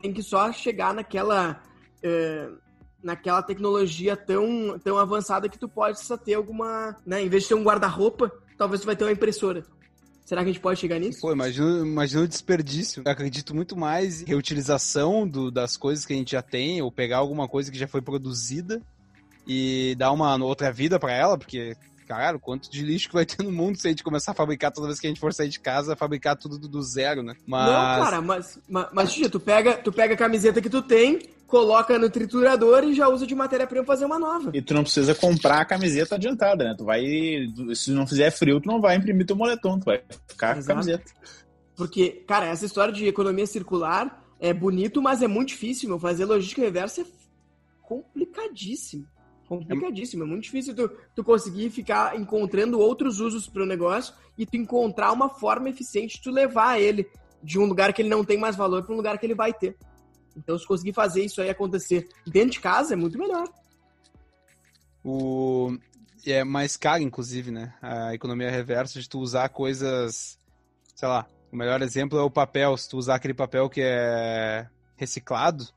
Tem que só chegar naquela. É, naquela tecnologia tão, tão avançada que tu pode só ter alguma, né, em vez de ter um guarda-roupa, talvez tu vai ter uma impressora. Será que a gente pode chegar nisso? Pô, imagina, imagina o desperdício. Eu acredito muito mais em reutilização do, das coisas que a gente já tem, ou pegar alguma coisa que já foi produzida e dar uma outra vida para ela, porque Caralho, quanto de lixo que vai ter no mundo se a gente começar a fabricar toda vez que a gente for sair de casa, fabricar tudo do, do zero, né? Mas... Não, cara, mas, mas, mas tu pega, tu pega a camiseta que tu tem, coloca no triturador e já usa de matéria-prima fazer uma nova. E tu não precisa comprar a camiseta adiantada, né? Tu vai. Se não fizer frio, tu não vai imprimir teu moletom, tu vai ficar Exato. com a camiseta. Porque, cara, essa história de economia circular é bonito, mas é muito difícil, meu. Fazer logística reversa é complicadíssimo complicadíssimo. É muito difícil tu, tu conseguir ficar encontrando outros usos para o negócio e tu encontrar uma forma eficiente de tu levar ele de um lugar que ele não tem mais valor para um lugar que ele vai ter. Então, se conseguir fazer isso aí acontecer dentro de casa, é muito melhor. O... É mais caro, inclusive, né? A economia reversa de tu usar coisas, sei lá, o melhor exemplo é o papel. Se tu usar aquele papel que é reciclado,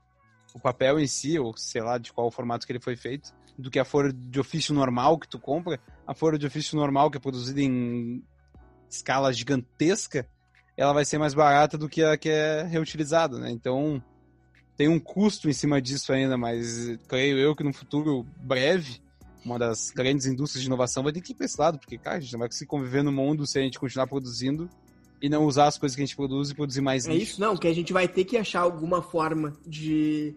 o papel em si, ou sei lá de qual formato que ele foi feito, do que a folha de ofício normal que tu compra. A folha de ofício normal, que é produzida em escala gigantesca, ela vai ser mais barata do que a que é reutilizada, né? Então, tem um custo em cima disso ainda, mas creio eu que no futuro breve, uma das grandes indústrias de inovação vai ter que ir para esse lado, porque, cara, a gente não vai conseguir conviver no mundo se a gente continuar produzindo e não usar as coisas que a gente produz e produzir mais É lixo. isso, não, que a gente vai ter que achar alguma forma de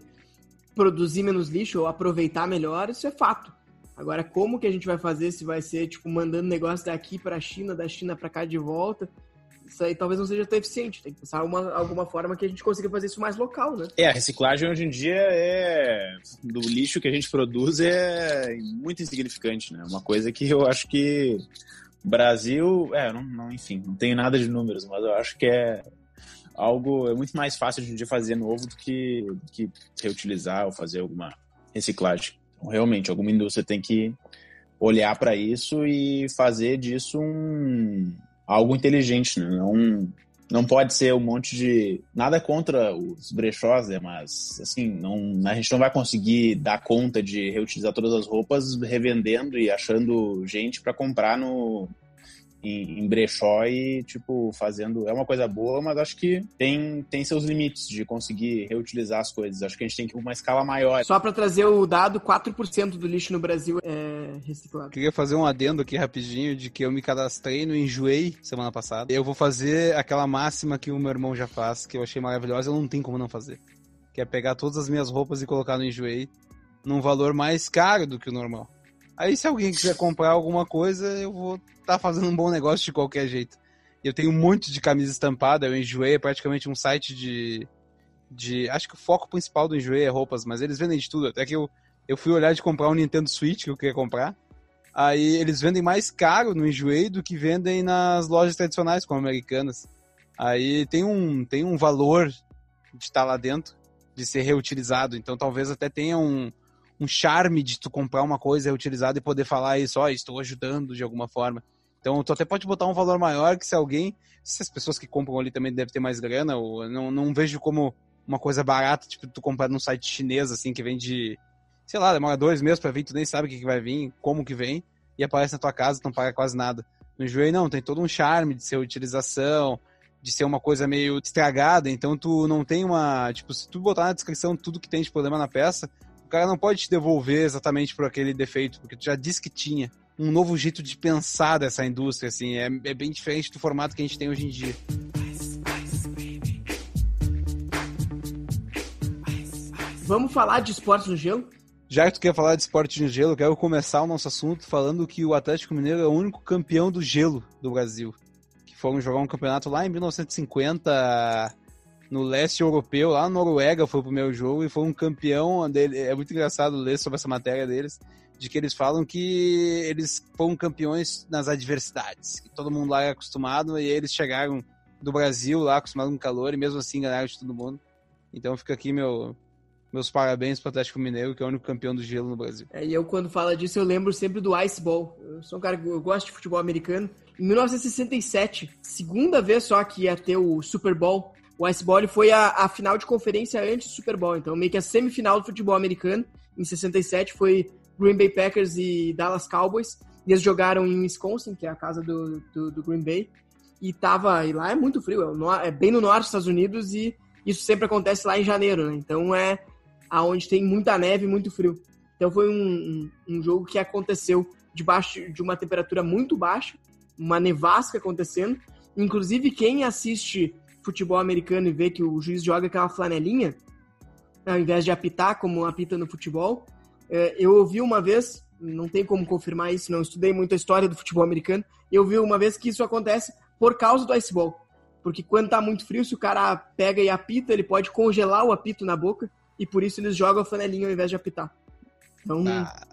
produzir menos lixo ou aproveitar melhor, isso é fato. Agora, como que a gente vai fazer? Se vai ser, tipo, mandando negócio daqui pra China, da China pra cá de volta? Isso aí talvez não seja tão eficiente. Tem que pensar uma, alguma forma que a gente consiga fazer isso mais local, né? É, a reciclagem hoje em dia é. Do lixo que a gente produz é muito insignificante, né? Uma coisa que eu acho que Brasil. É, não, não, enfim, não tenho nada de números, mas eu acho que é algo. É muito mais fácil hoje em dia fazer novo do que, do que reutilizar ou fazer alguma reciclagem. Então, realmente, alguma indústria tem que olhar para isso e fazer disso um algo inteligente, né? Não, não pode ser um monte de. Nada contra os brechós, né? Mas, assim, não, a gente não vai conseguir dar conta de reutilizar todas as roupas revendendo e achando gente para comprar no. Em, em brechó e, tipo, fazendo. É uma coisa boa, mas acho que tem, tem seus limites de conseguir reutilizar as coisas. Acho que a gente tem que ir uma escala maior. Só pra trazer o dado, 4% do lixo no Brasil é reciclado. Queria fazer um adendo aqui rapidinho de que eu me cadastrei no Enjoei semana passada. Eu vou fazer aquela máxima que o meu irmão já faz, que eu achei maravilhosa, eu não tenho como não fazer. Que é pegar todas as minhas roupas e colocar no Enjoei num valor mais caro do que o normal. Aí se alguém quiser comprar alguma coisa, eu vou estar tá fazendo um bom negócio de qualquer jeito. Eu tenho um monte de camisa estampada, eu enjoei, é praticamente um site de, de. Acho que o foco principal do enjoei é roupas, mas eles vendem de tudo. Até que eu, eu fui olhar de comprar um Nintendo Switch que eu queria comprar. Aí eles vendem mais caro no enjoei do que vendem nas lojas tradicionais, como americanas. Aí tem um, tem um valor de estar lá dentro, de ser reutilizado. Então talvez até tenha um, um charme de tu comprar uma coisa reutilizada e poder falar isso, ó, oh, estou ajudando de alguma forma. Então tu até pode botar um valor maior que se alguém, se as pessoas que compram ali também devem ter mais grana, ou não, não vejo como uma coisa barata, tipo tu comprar num site chinês assim que vende, sei lá, demora dois meses para vir, tu nem sabe o que, que vai vir, como que vem, e aparece na tua casa, tu não paga quase nada. No joelho não, tem todo um charme de ser utilização, de ser uma coisa meio estragada, então tu não tem uma, tipo, se tu botar na descrição tudo que tem de problema na peça, cara não pode te devolver exatamente por aquele defeito, porque tu já disse que tinha um novo jeito de pensar dessa indústria, assim, é, é bem diferente do formato que a gente tem hoje em dia. Vamos falar de esportes no gelo? Já que tu quer falar de esporte no gelo, eu quero começar o nosso assunto falando que o Atlético Mineiro é o único campeão do gelo do Brasil. Que foram jogar um campeonato lá em 1950 no leste europeu, lá na Noruega foi o primeiro jogo e foi um campeão dele. É muito engraçado ler sobre essa matéria deles, de que eles falam que eles foram campeões nas adversidades, que todo mundo lá é acostumado e eles chegaram do Brasil lá acostumado com calor e mesmo assim ganharam de todo mundo. Então fica aqui meu meus parabéns para o Atlético Mineiro, que é o único campeão do gelo no Brasil. É, e eu, quando falo disso, eu lembro sempre do Ice Ball. Eu sou um cara que eu gosto de futebol americano. Em 1967, segunda vez só que ia ter o Super Bowl, o Ice Ball foi a, a final de conferência antes do Super Bowl. Então, meio que a semifinal do futebol americano, em 67, foi Green Bay Packers e Dallas Cowboys. E eles jogaram em Wisconsin, que é a casa do, do, do Green Bay. E tava. E lá é muito frio, é, no, é bem no norte dos Estados Unidos e isso sempre acontece lá em janeiro, né? Então é aonde tem muita neve e muito frio. Então foi um, um, um, jogo que aconteceu debaixo de uma temperatura muito baixa, uma nevasca acontecendo. Inclusive, quem assiste futebol americano e vê que o juiz joga aquela flanelinha, ao invés de apitar como apita no futebol, eu ouvi uma vez, não tem como confirmar isso, não estudei muito a história do futebol americano, eu vi uma vez que isso acontece por causa do iceball. Porque quando tá muito frio, se o cara pega e apita, ele pode congelar o apito na boca e por isso eles jogam a flanelinha ao invés de apitar. Então. Ah,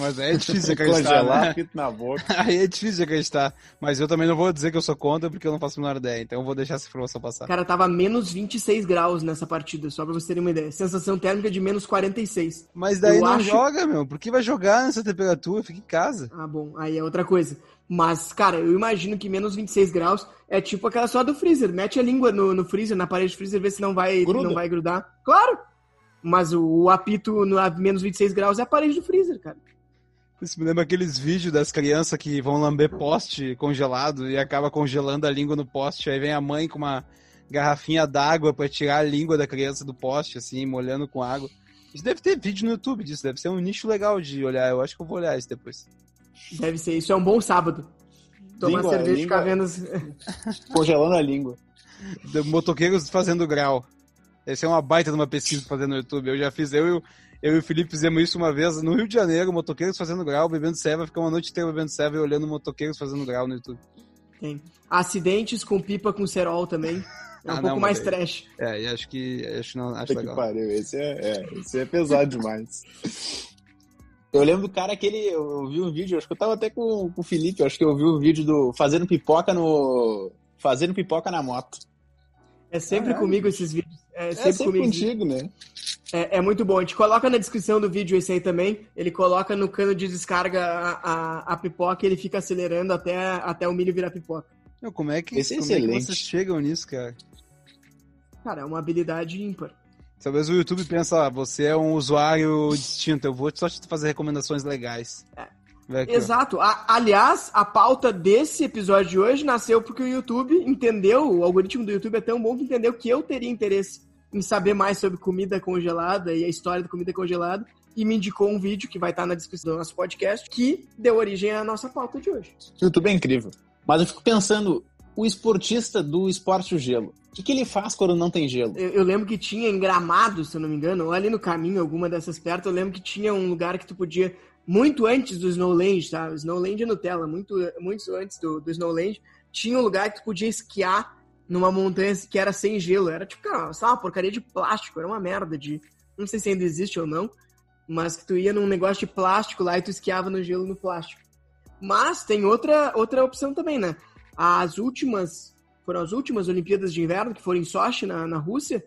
mas aí é difícil [laughs] acreditar. Congelar né? na boca. [laughs] Aí é difícil acreditar. Mas eu também não vou dizer que eu sou contra porque eu não faço a menor ideia. Então eu vou deixar essa informação passar. Cara, tava menos 26 graus nessa partida, só pra vocês terem uma ideia. Sensação térmica de menos 46. Mas daí Eu não acho- joga, meu. Por que vai jogar nessa temperatura? Fica em casa. Ah, bom, aí é outra coisa. Mas, cara, eu imagino que menos 26 graus é tipo aquela só do freezer. Mete a língua no, no freezer, na parede do freezer, vê se não vai, Gruda. não vai grudar. Claro! Mas o, o apito no a menos 26 graus é a parede do freezer, cara. Isso me lembra aqueles vídeos das crianças que vão lamber poste congelado e acaba congelando a língua no poste. Aí vem a mãe com uma garrafinha d'água pra tirar a língua da criança do poste, assim, molhando com água. Isso deve ter vídeo no YouTube disso, deve ser um nicho legal de olhar. Eu acho que eu vou olhar isso depois. Deve ser, isso é um bom sábado. Tomar Língua, cerveja e ficar vendo. Congelando a língua. Motoqueiros fazendo grau. Essa é uma baita de uma pesquisa pra fazer no YouTube. Eu já fiz, eu, e o- eu e o Felipe fizemos isso uma vez no Rio de Janeiro, motoqueiros fazendo grau, bebendo ceva, ficamos uma noite inteira bebendo ceva e olhando motoqueiros fazendo grau no YouTube. Tem. Acidentes com pipa com cerol também. É [laughs] um Ah, pouco não, mais trash. É, e acho que acho não acho Puta que legal. pariu, esse é, é, esse é pesado demais. Eu lembro do cara que ele. Eu vi um vídeo, acho que eu tava até com, com o Felipe, acho que eu vi o vídeo do fazendo pipoca no. Fazendo pipoca na moto. É sempre Caralho. comigo esses vídeos. É É sempre, sempre comigo. contigo, né? É, é muito bom. A gente coloca na descrição do vídeo esse aí também. Ele coloca no cano de descarga a, a, a pipoca e ele fica acelerando até, até o milho virar pipoca. Meu, como é que, Esse é como é que excelente. vocês chegam nisso, cara? Cara, é uma habilidade ímpar. Talvez o YouTube pensa, ah, você é um usuário distinto, eu vou só te fazer recomendações legais. É. Aqui. Exato. A- aliás, a pauta desse episódio de hoje nasceu porque o YouTube entendeu, o algoritmo do YouTube é tão bom que entendeu que eu teria interesse em saber mais sobre comida congelada e a história da comida congelada e me indicou um vídeo que vai estar na descrição do nosso podcast que deu origem à nossa pauta de hoje. O YouTube é incrível. Mas eu fico pensando, o esportista do esporte o gelo, o que, que ele faz quando não tem gelo? Eu, eu lembro que tinha em Gramado, se eu não me engano, ou ali no caminho, alguma dessas perto, eu lembro que tinha um lugar que tu podia, muito antes do Snowland, tá? Snowland é Nutella, muito, muito antes do, do Snowland, tinha um lugar que tu podia esquiar numa montanha que era sem gelo. Era tipo, cara, sabe, uma porcaria de plástico, era uma merda de. Não sei se ainda existe ou não, mas que tu ia num negócio de plástico lá e tu esquiava no gelo no plástico. Mas tem outra, outra opção também, né? As últimas foram as últimas Olimpíadas de Inverno, que foram em Sochi, na, na Rússia,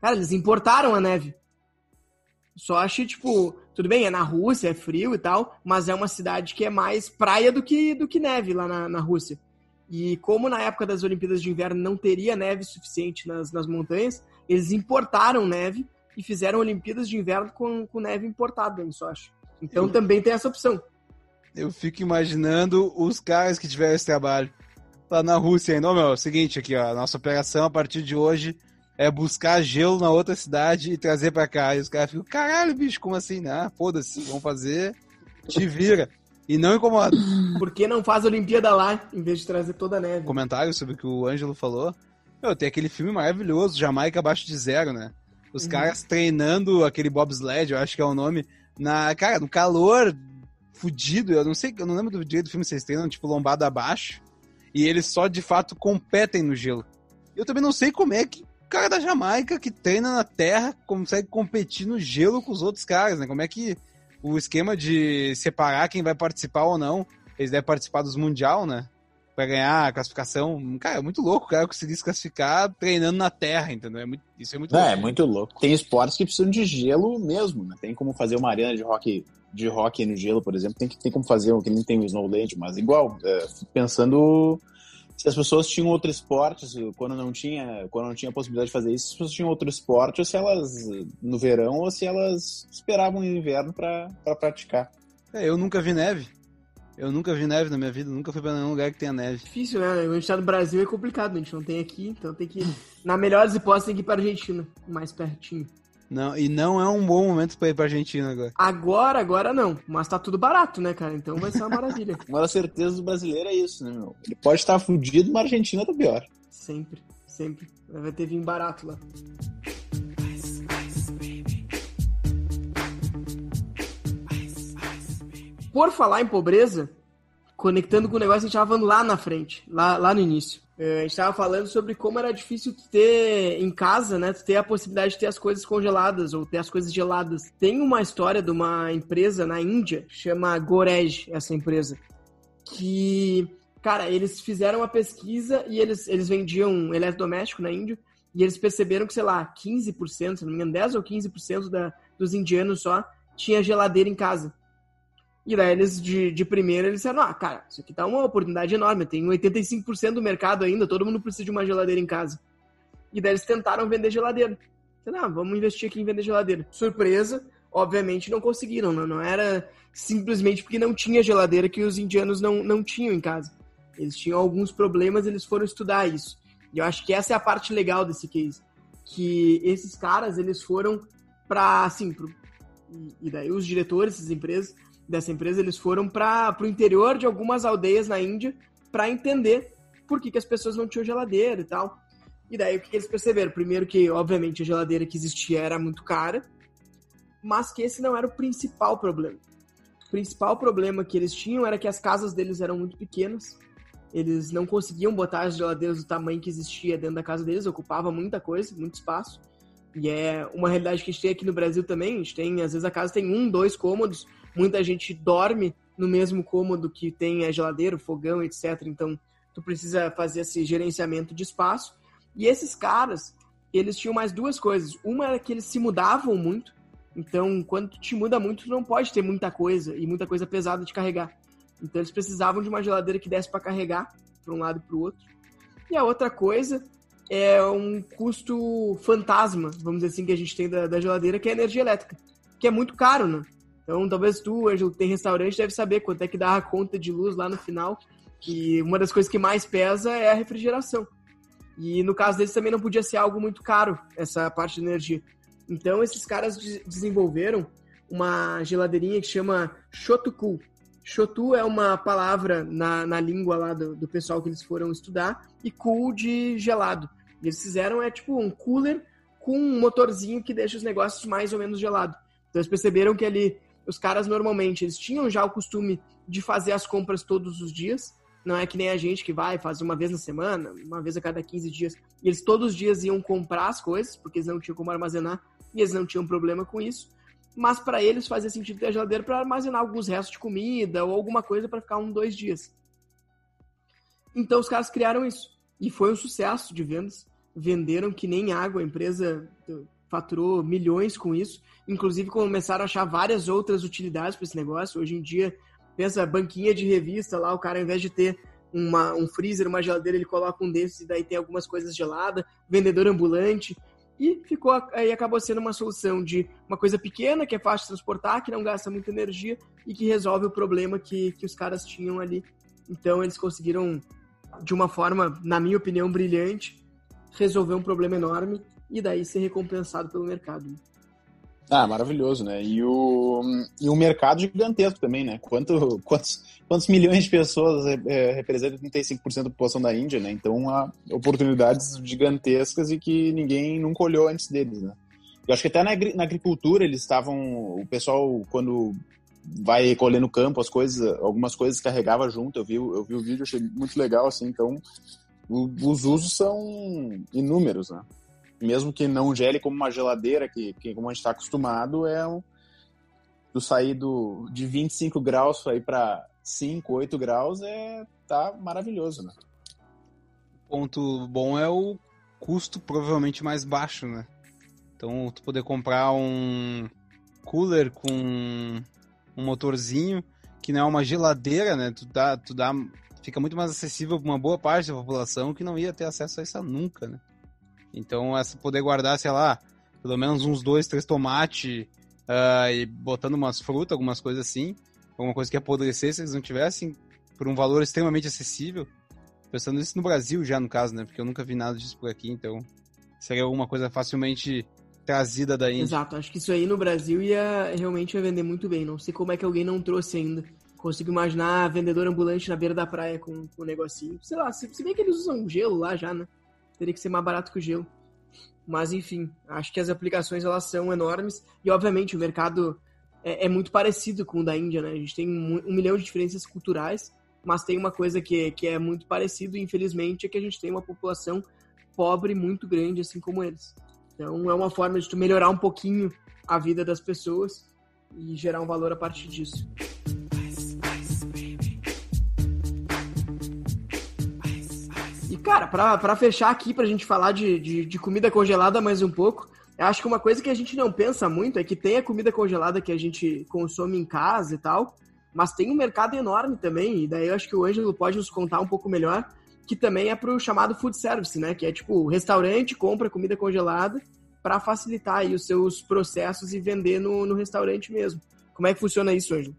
cara, eles importaram a neve. Sochi, tipo, tudo bem, é na Rússia, é frio e tal, mas é uma cidade que é mais praia do que, do que neve lá na, na Rússia. E como na época das Olimpíadas de Inverno não teria neve suficiente nas, nas montanhas, eles importaram neve e fizeram Olimpíadas de Inverno com, com neve importada em Sochi. Então também tem essa opção. Eu fico imaginando os caras que tiveram esse trabalho lá na Rússia ainda. Meu, é o seguinte aqui, ó, a nossa operação a partir de hoje é buscar gelo na outra cidade e trazer pra cá. E os caras ficam, caralho, bicho, como assim? Ah, foda-se, vamos fazer, te vira. E não incomoda. Por que não faz a Olimpíada lá, em vez de trazer toda a neve? Comentário sobre o que o Ângelo falou. Meu, tem aquele filme maravilhoso, Jamaica Abaixo de Zero, né? Os Uhum. caras treinando aquele bobsled, eu acho que é o nome, na, cara, no calor fudido, eu não sei, eu não lembro do direito do filme, vocês treinam, tipo, lombada abaixo, e eles só, de fato, competem no gelo. Eu também não sei como é que cara da Jamaica, que treina na terra, consegue competir no gelo com os outros caras, né? Como é que o esquema de separar quem vai participar ou não, eles devem participar dos Mundial, né? Pra ganhar a classificação. Cara, é muito louco o cara conseguir se classificar treinando na terra, entendeu? É muito- isso é muito Não, louco. é muito louco. Tem esportes que precisam de gelo mesmo, né? Tem como fazer uma arena de hockey, de hockey no gelo, por exemplo. Tem, que, tem como fazer, que nem tem o Snowland, mas igual, é, pensando se as pessoas tinham outro esporte, quando não tinha, quando não tinha possibilidade de fazer isso, se as pessoas tinham outro esporte, ou se elas, no verão, ou se elas esperavam o inverno pra pra praticar. É, eu nunca vi neve. Eu nunca vi neve na minha vida, nunca fui pra nenhum lugar que tenha neve. Difícil, né? A gente tá no Brasil é complicado, a gente não tem aqui, então tem que. Na melhor das hipóteses, tem que ir pra Argentina, mais pertinho. Não, e não é um bom momento pra ir pra Argentina agora. Agora, agora não. Mas tá tudo barato, né, cara? Então vai ser uma maravilha. [laughs] Uma das certezas do brasileiro é isso, né, meu? Ele pode estar fudido, mas a Argentina tá pior. sempre, sempre. Vai ter vinho barato lá. Por falar em pobreza, conectando com o negócio que a gente tava falando lá na frente, lá, lá no início. É, a gente tava falando sobre como era difícil ter em casa, né? Ter a possibilidade de ter as coisas congeladas ou ter as coisas geladas. Tem uma história de uma empresa na Índia, chama Gorej, essa empresa, que, cara, eles fizeram uma pesquisa e eles, eles vendiam eletrodoméstico na Índia e eles perceberam que, sei lá, 15%, se não me engano, 10 ou 15% da, dos indianos só tinha geladeira em casa. E daí eles, de, de primeira, eles disseram, ah, cara, isso aqui tá uma oportunidade enorme, tem 85% do mercado ainda, todo mundo precisa de uma geladeira em casa. E daí eles tentaram vender geladeira. Disseram, ah, vamos investir aqui em vender geladeira. Surpresa, obviamente não conseguiram, não, não era simplesmente porque não tinha geladeira que os indianos não, não tinham em casa. Eles tinham alguns problemas, eles foram estudar isso. E eu acho que essa é a parte legal desse case. Que esses caras, eles foram pra, assim, pro, e daí os diretores dessas empresas, dessa empresa, eles foram para o interior de algumas aldeias na Índia para entender por que, que as pessoas não tinham geladeira e tal. E daí o que, que eles perceberam? Primeiro que, obviamente, a geladeira que existia era muito cara, mas que esse não era o principal problema. O principal problema que eles tinham era que as casas deles eram muito pequenas, eles não conseguiam botar as geladeiras do tamanho que existia dentro da casa deles, ocupava muita coisa, muito espaço. E é uma realidade que a gente tem aqui no Brasil também. A gente tem, às vezes a casa tem um, dois cômodos, muita gente dorme no mesmo cômodo que tem a geladeira, o fogão, etc. Então, tu precisa fazer esse gerenciamento de espaço. E esses caras, eles tinham mais duas coisas. Uma era que eles se mudavam muito. Então, quando tu te muda muito, tu não pode ter muita coisa e muita coisa pesada de carregar. Então eles precisavam de uma geladeira que desse para carregar para um lado e para o outro. E a outra coisa é um custo fantasma, vamos dizer assim, que a gente tem da, da geladeira, que é a energia elétrica, que é muito caro, né? Então, talvez tu, Ângelo, tem restaurante, deve saber quanto é que dá a conta de luz lá no final, que uma das coisas que mais pesa é a refrigeração. E no caso deles também não podia ser algo muito caro, essa parte de energia. Então, esses caras desenvolveram uma geladeirinha que chama Shotoku, Shotu é uma palavra na, na língua lá do, do pessoal que eles foram estudar, e cool de gelado. E eles fizeram é tipo um cooler com um motorzinho que deixa os negócios mais ou menos gelados. Então eles perceberam que ali os caras normalmente eles tinham já o costume de fazer as compras todos os dias. Não é que nem a gente que vai fazer uma vez na semana, uma vez a cada 15 dias. E eles todos os dias iam comprar as coisas, porque eles não tinham como armazenar e eles não tinham problema com isso mas para eles fazia sentido ter a geladeira para armazenar alguns restos de comida ou alguma coisa para ficar um, dois dias. Então os caras criaram isso. E foi um sucesso de vendas. Venderam que nem água, a empresa faturou milhões com isso. Inclusive começaram a achar várias outras utilidades para esse negócio. Hoje em dia, pensa, banquinha de revista lá, o cara ao invés de ter uma, um freezer, uma geladeira, ele coloca um desses e daí tem algumas coisas geladas, vendedor ambulante. E ficou aí acabou sendo uma solução de uma coisa pequena, que é fácil de transportar, que não gasta muita energia e que resolve o problema que, que os caras tinham ali. Então eles conseguiram, de uma forma, na minha opinião, brilhante, resolver um problema enorme e daí ser recompensado pelo mercado. Ah, maravilhoso, né? E o, e um mercado gigantesco também, né? Quanto, quantos, quantos milhões de pessoas é, representam 35% da população da Índia, né? Então, há oportunidades gigantescas e que ninguém nunca olhou antes deles, né? Eu acho que até na, na agricultura eles estavam... O pessoal, quando vai recolher no campo as coisas, algumas coisas carregava junto. Eu vi, eu vi o vídeo, achei muito legal, assim. Então, o, os usos são inúmeros, né? Mesmo que não gele como uma geladeira, que, que como a gente está acostumado, é um, do sair do, de 25 graus ir para 5, 8 graus, é, tá maravilhoso, né? Ponto bom é o custo provavelmente mais baixo, né? Então, tu poder comprar um cooler com um motorzinho, que não é uma geladeira, né? Tu dá, tu dá, fica muito mais acessível para uma boa parte da população que não ia ter acesso a isso nunca, né? Então, essa poder guardar, sei lá, pelo menos uns dois, três tomates uh, e botando umas frutas, algumas coisas assim, alguma coisa que apodrecer se eles não tivessem, por um valor extremamente acessível. Pensando isso no Brasil já, no caso, né? Porque eu nunca vi nada disso por aqui, então seria alguma coisa facilmente trazida da Índia. Exato, acho que isso aí no Brasil ia realmente ia vender muito bem. Não sei como é que alguém não trouxe ainda. Consigo imaginar vendedor ambulante na beira da praia com, com um negocinho. Sei lá, se, se bem que eles usam gelo lá já, né? Teria que ser mais barato que o gelo. Mas enfim, acho que as aplicações elas são enormes e obviamente o mercado é, é muito parecido com o da Índia, né? A gente tem um, um, milhão de diferenças culturais, mas tem uma coisa que, que é muito parecido, infelizmente, é que a gente tem uma população pobre muito grande, assim como eles. Então é uma forma de tu melhorar um pouquinho a vida das pessoas e gerar um valor a partir disso. Cara, pra fechar aqui, pra gente falar de, de, de, comida congelada mais um pouco, acho que uma coisa que a gente não pensa muito é que tem a comida congelada que a gente consome em casa e tal, mas tem um mercado enorme também, e daí eu acho que o Ângelo pode nos contar um pouco melhor, que também é pro chamado food service, né? Que é tipo, o restaurante compra comida congelada para facilitar aí os seus processos e vender no, no restaurante mesmo. Como é que funciona isso, Ângelo?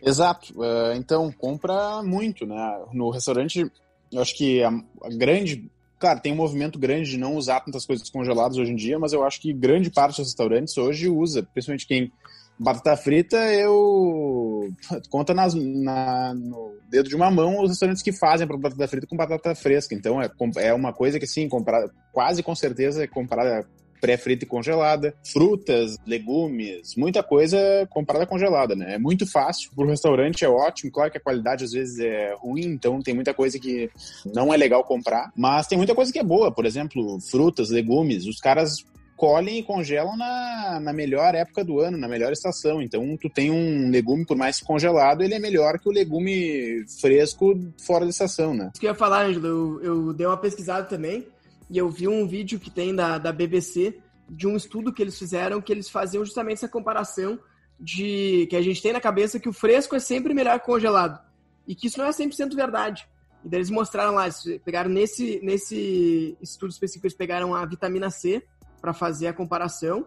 Exato. Uh, então, compra muito, né? No restaurante eu acho que a, a grande Claro, tem um movimento grande de não usar tantas coisas congeladas hoje em dia, mas eu acho que grande parte dos restaurantes hoje usa, principalmente quem batata frita, eu [laughs] conta nas, na, no, dedo de uma mão os restaurantes que fazem batata frita com batata fresca. Então é, é uma coisa que, sim, comprada, quase com certeza é comprada pré-frita e congelada, frutas, legumes, muita coisa comprada congelada, né? É muito fácil. Pro restaurante é ótimo. Claro que a qualidade às vezes é ruim, então tem muita coisa que não é legal comprar, mas tem muita coisa que é boa. Por exemplo, frutas, legumes. Os caras colhem e congelam na, na melhor época do ano, na melhor estação. Então, tu tem um legume, por mais congelado, ele é melhor que o legume fresco fora da estação, né? Isso que eu ia falar, Ângelo, eu, eu dei uma pesquisada também e eu vi um vídeo que tem da, da BBC de um estudo que eles fizeram que eles faziam justamente essa comparação de que a gente tem na cabeça que o fresco é sempre melhor congelado e que isso não é 100% verdade. E daí eles mostraram lá, eles pegaram nesse, nesse estudo específico, eles pegaram a vitamina C para fazer a comparação.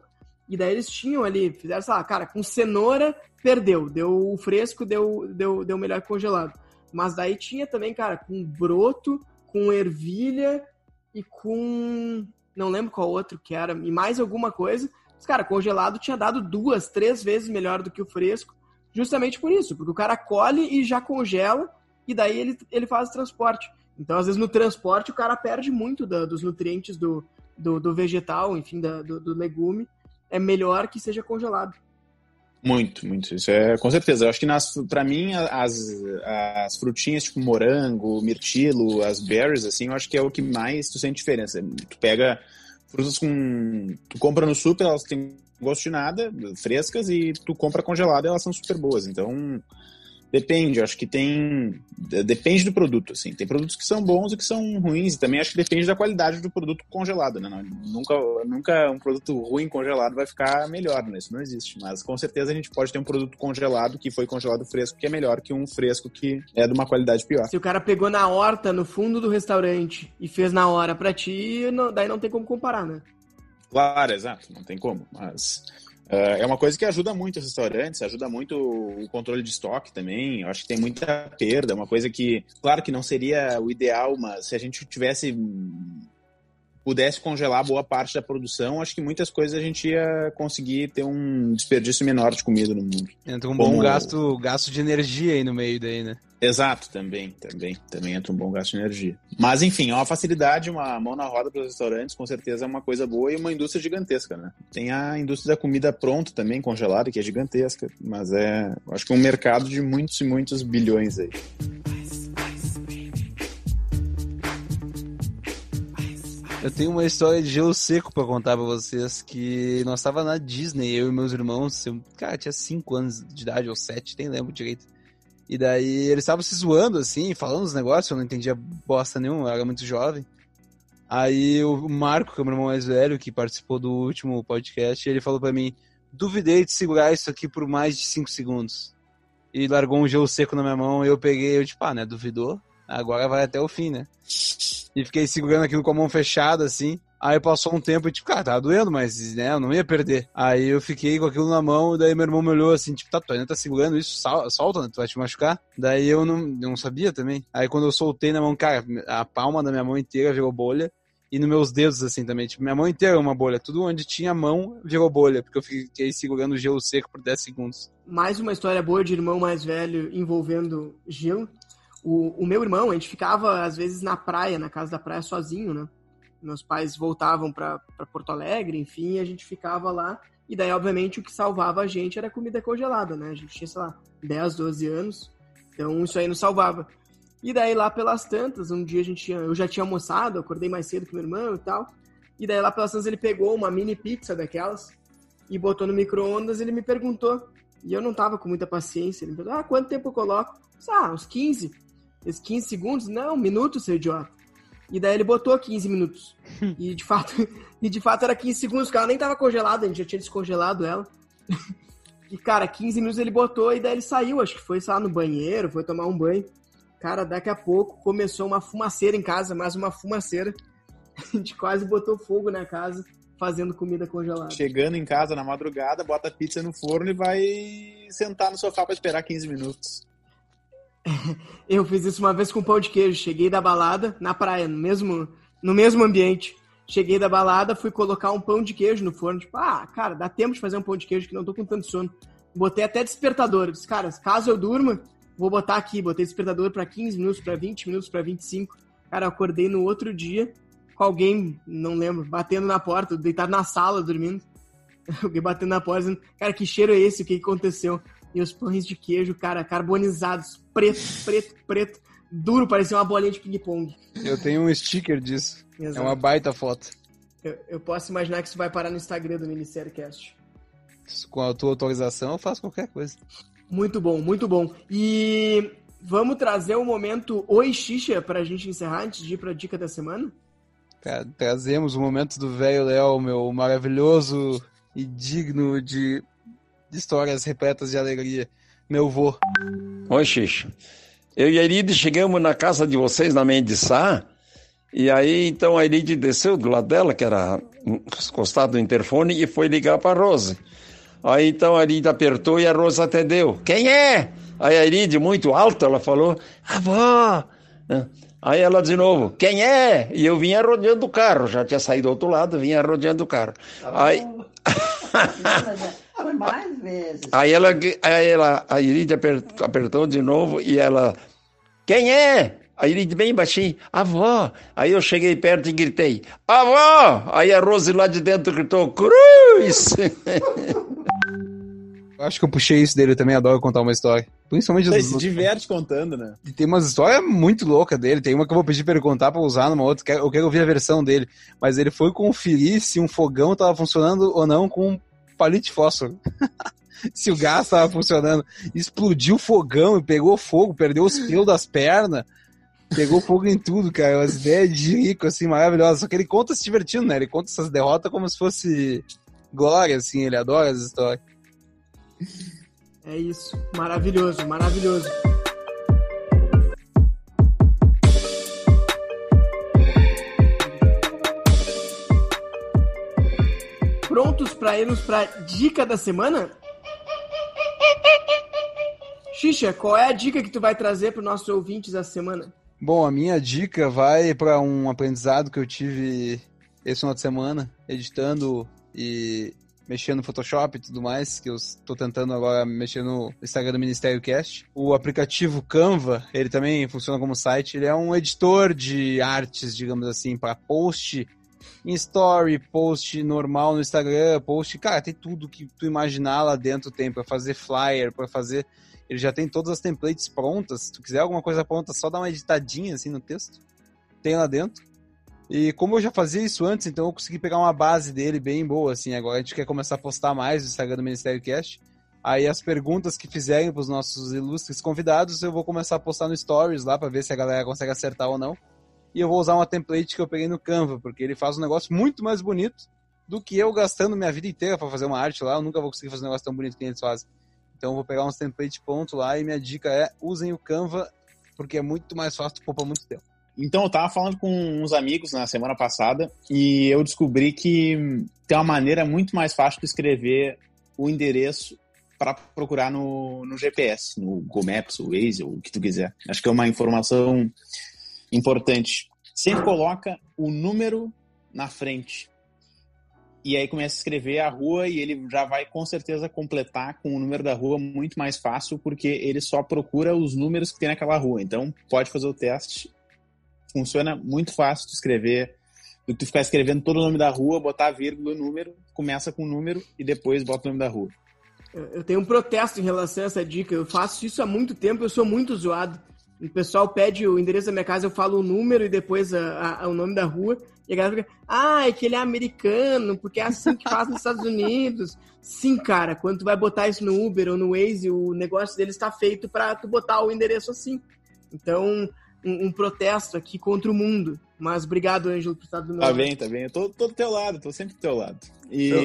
E daí eles tinham ali, fizeram, sei lá, cara, com cenoura perdeu, deu o fresco, deu, deu, deu melhor congelado. Mas daí tinha também, cara, com broto, com ervilha e com. Não lembro qual outro que era, e mais alguma coisa. Mas, cara, congelado tinha dado duas, três vezes melhor do que o fresco, justamente por isso, porque o cara colhe e já congela, e daí ele, ele faz o transporte. Então, às vezes, no transporte, o cara perde muito da, dos nutrientes do, do, do, vegetal, enfim, da, do, do legume. É melhor que seja congelado. Muito, muito. Isso é com certeza. Eu acho que nas, pra mim, as, as frutinhas tipo morango, mirtilo, as berries, assim, eu acho que é o que mais tu sente diferença. Tu pega frutas com. Tu compra no super, elas têm gosto de nada, frescas, e tu compra congelada elas são super boas. Então, Depende, acho que tem. Depende do produto, assim. Tem produtos que são bons e que são ruins, e também acho que depende da qualidade do produto congelado, né? Nunca, nunca um produto ruim congelado vai ficar melhor, né? Isso não existe. Mas com certeza a gente pode ter um produto congelado que foi congelado fresco, que é melhor que um fresco que é de uma qualidade pior. Se o cara pegou na horta, no fundo do restaurante, e fez na hora para ti, não, daí não tem como comparar, né? Claro, exato, não tem como. Mas é uma coisa que ajuda muito os restaurantes, ajuda muito o controle de estoque também. Eu acho que tem muita perda. É uma coisa que, claro que não seria o ideal, mas se a gente tivesse pudesse congelar boa parte da produção, acho que muitas coisas a gente ia conseguir ter um desperdício menor de comida no mundo. Entra um Como... bom gasto, gasto de energia aí no meio daí, né? Exato, também, também, também entra um bom gasto de energia. Mas enfim, é uma facilidade, uma mão na roda para os restaurantes, com certeza é uma coisa boa e uma indústria gigantesca, né? Tem a indústria da comida pronta também, congelada, que é gigantesca, mas é, acho que é um mercado de muitos e muitos bilhões aí. Eu tenho uma história de gelo seco para contar para vocês, que nós tava na Disney, eu e meus irmãos, eu, cara, tinha 5 anos de idade, ou 7, nem lembro direito. E daí eles estavam se zoando, assim, falando os negócios, eu não entendia bosta nenhuma, eu era muito jovem. Aí o Marco, que é o meu irmão mais velho, que participou do último podcast, ele falou para mim, duvidei de segurar isso aqui por mais de 5 segundos. E largou um gelo seco na minha mão, e eu peguei, eu tipo, ah, né, duvidou? Agora vai até o fim, né? E fiquei segurando aquilo com a mão fechada, assim. Aí passou um tempo e, tipo, cara, tava doendo, mas, né, eu não ia perder. Aí eu fiquei com aquilo na mão, e daí meu irmão me olhou assim, tipo, tá, tu ainda tá segurando isso, solta, né, tu vai te machucar. Daí eu não, não sabia também. Aí quando eu soltei na mão, cara, a palma da minha mão inteira virou bolha. E nos meus dedos, assim, também. Tipo, minha mão inteira é uma bolha. Tudo onde tinha mão virou bolha, porque eu fiquei segurando o gelo seco por 10 segundos. Mais uma história boa de irmão mais velho envolvendo gelo. O, o meu irmão, a gente ficava, às vezes, na praia, na casa da praia, sozinho, né? Meus pais voltavam para Porto Alegre, enfim, a gente ficava lá. E daí, obviamente, o que salvava a gente era comida congelada, né? A gente tinha, sei lá, 10, 12 anos. Então, isso aí nos salvava. E daí, lá pelas tantas, um dia a gente tinha, eu já tinha almoçado, acordei mais cedo que meu irmão e tal. E daí, lá pelas tantas, ele pegou uma mini pizza daquelas e botou no micro-ondas. Ele me perguntou, e eu não tava com muita paciência. Ele me perguntou, ah, quanto tempo eu coloco? Ah, uns 15. Esses 15 segundos? Não, um minuto, seu idiota. E daí ele botou 15 minutos. [laughs] e de fato, [laughs] e de fato era 15 segundos, porque ela nem tava congelada, a gente já tinha descongelado ela. [laughs] e cara, 15 minutos ele botou e daí ele saiu, acho que foi, sei lá, no banheiro, foi tomar um banho. Cara, daqui a pouco começou uma fumaceira em casa, mais uma fumaceira. A gente quase botou fogo na casa fazendo comida congelada. Chegando em casa na madrugada, bota a pizza no forno e vai sentar no sofá para esperar 15 minutos. [laughs] Eu fiz isso uma vez com pão de queijo. Cheguei da balada na praia, no mesmo, no mesmo ambiente. Cheguei da balada, fui colocar um pão de queijo no forno. Tipo, ah, cara, dá tempo de fazer um pão de queijo que não tô com tanto sono. Botei até despertador. disse, cara, caso eu durma, vou botar aqui, botei despertador para 15 minutos, para 20 minutos, para 25. Cara, acordei no outro dia com alguém, não lembro, batendo na porta, deitado na sala, dormindo. [laughs] Alguém batendo na porta, dizendo, cara, que cheiro é esse? O que aconteceu? E os pães de queijo, cara, carbonizados, preto, preto, preto, duro, parecia uma bolinha de ping-pong. Eu tenho um sticker disso. Exato. É uma baita foto. Eu, eu, posso imaginar que isso vai parar no Instagram do Ministério Cast. Com a tua autorização, eu faço qualquer coisa. Muito bom, muito bom. E vamos trazer o um momento Oi Xixa pra gente encerrar antes de ir pra dica da semana? Cara, trazemos o momento do velho Léo, meu maravilhoso e digno de, de histórias repletas de alegria. Meu vô. Oi, Xixa. Eu e a Iride chegamos na casa de vocês, na Mendiçá, e aí, então, a Iride desceu do lado dela, que era encostado no interfone, e foi ligar para a Rose. Aí, então, a Iride apertou e a Rose atendeu. Quem é? Aí a Iride, muito alta, ela falou, avó. Aí ela de novo, quem é? E eu vinha rodeando o carro, já tinha saído do outro lado, vinha rodeando o carro. Tá aí... [laughs] [laughs] Foi mais vezes. Aí ela, aí ela a Iride apertou, apertou de novo e ela, quem é? A Iride bem baixinho, avó. Aí eu cheguei perto e gritei, avó! Aí a Rose lá de dentro gritou, cruz! [laughs] Acho que eu puxei isso dele, eu também adoro contar uma história. Principalmente Você se diverte contando, né? E tem umas histórias muito loucas dele. Tem uma que eu vou pedir pra ele contar pra usar numa outra. Eu quero ouvir a versão dele. Mas ele foi conferir se um fogão tava funcionando ou não com palito fósforo. [laughs] se o gás tava funcionando. Explodiu o fogão pegou fogo, perdeu os pelos das pernas. Pegou fogo em tudo, cara. Umas ideias de rico, assim, maravilhosas. Só que ele conta se divertindo, né? Ele conta essas derrotas como se fosse glória, assim. Ele adora as histórias. É isso. Maravilhoso, maravilhoso. Prontos para irmos para dica da semana? Xixa, qual é a dica que tu vai trazer para os nossos ouvintes essa semana? Bom, a minha dica vai para um aprendizado que eu tive esse final de semana, editando e mexendo no Photoshop e tudo mais, que eu estou tentando agora mexer no Instagram do Ministério Cast. O aplicativo Canva, ele também funciona como site, ele é um editor de artes, digamos assim, para post em story, post normal no Instagram, post, cara, tem tudo que tu imaginar lá dentro tem para fazer flyer, para fazer ele já tem todas as templates prontas. Se tu quiser alguma coisa pronta, só dá uma editadinha assim no texto. Tem lá dentro. E como eu já fazia isso antes, então eu consegui pegar uma base dele bem boa, assim. Agora a gente quer começar a postar mais no Instagram do Ministério Cast. Aí as perguntas que fizerem para os nossos ilustres convidados, eu vou começar a postar no Stories lá para ver se a galera consegue acertar ou não. E eu vou usar uma template que eu peguei no Canva, porque ele faz um negócio muito mais bonito do que eu gastando minha vida inteira para fazer uma arte lá. Eu nunca vou conseguir fazer um negócio tão bonito que eles fazem. Então eu vou pegar uns templates pronto lá e minha dica é usem o Canva, porque é muito mais fácil, poupar muito tempo. Então, eu tava falando com uns amigos na semana passada e eu descobri que tem uma maneira muito mais fácil de escrever o endereço para procurar no, no GPS, no Google Maps, o Waze, ou o que tu quiser. Acho que é uma informação importante. Sempre coloca o número na frente. E aí começa a escrever a rua e ele já vai com certeza completar com o número da rua muito mais fácil, porque ele só procura os números que tem naquela rua. Então, pode fazer o teste funciona muito fácil de escrever. Do tu ficar escrevendo todo o nome da rua, botar vírgula, número, começa com o número e depois bota o nome da rua. Eu tenho um protesto em relação a essa dica. Eu faço isso há muito tempo, eu sou muito zoado. O pessoal pede o endereço da minha casa, eu falo o número e depois a, a, o nome da rua. E a galera fica, ah, é que ele é americano, porque é assim que faz nos Estados Unidos. Sim, cara, quando tu vai botar isso no Uber ou no Waze, o negócio deles está feito para tu botar o endereço assim. Então, um, um, protesto aqui contra o mundo. Mas obrigado, Ângelo, por estar do meu Tá bem, tá bem. Eu tô, tô do teu lado, tô sempre do teu lado. E eu...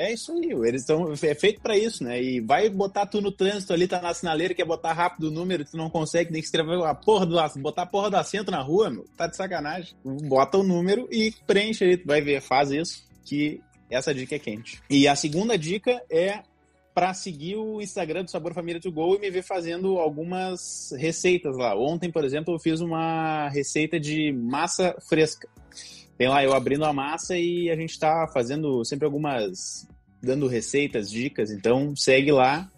é isso aí, eles estão. É feito para isso, né? E vai botar tu no trânsito ali, tá na sinaleira, quer botar rápido o número, tu não consegue, que escrever a porra do botar a porra do assento na rua, meu. Tá de sacanagem. Bota o número e preenche ali, tu vai ver, faz isso, que essa dica é quente. E a segunda dica é para seguir o Instagram do Sabor Família to Go e me ver fazendo algumas receitas lá. Ontem, por exemplo, eu fiz uma receita de massa fresca. Tem lá eu abrindo a massa e a gente está fazendo sempre algumas dando receitas, dicas. Então segue lá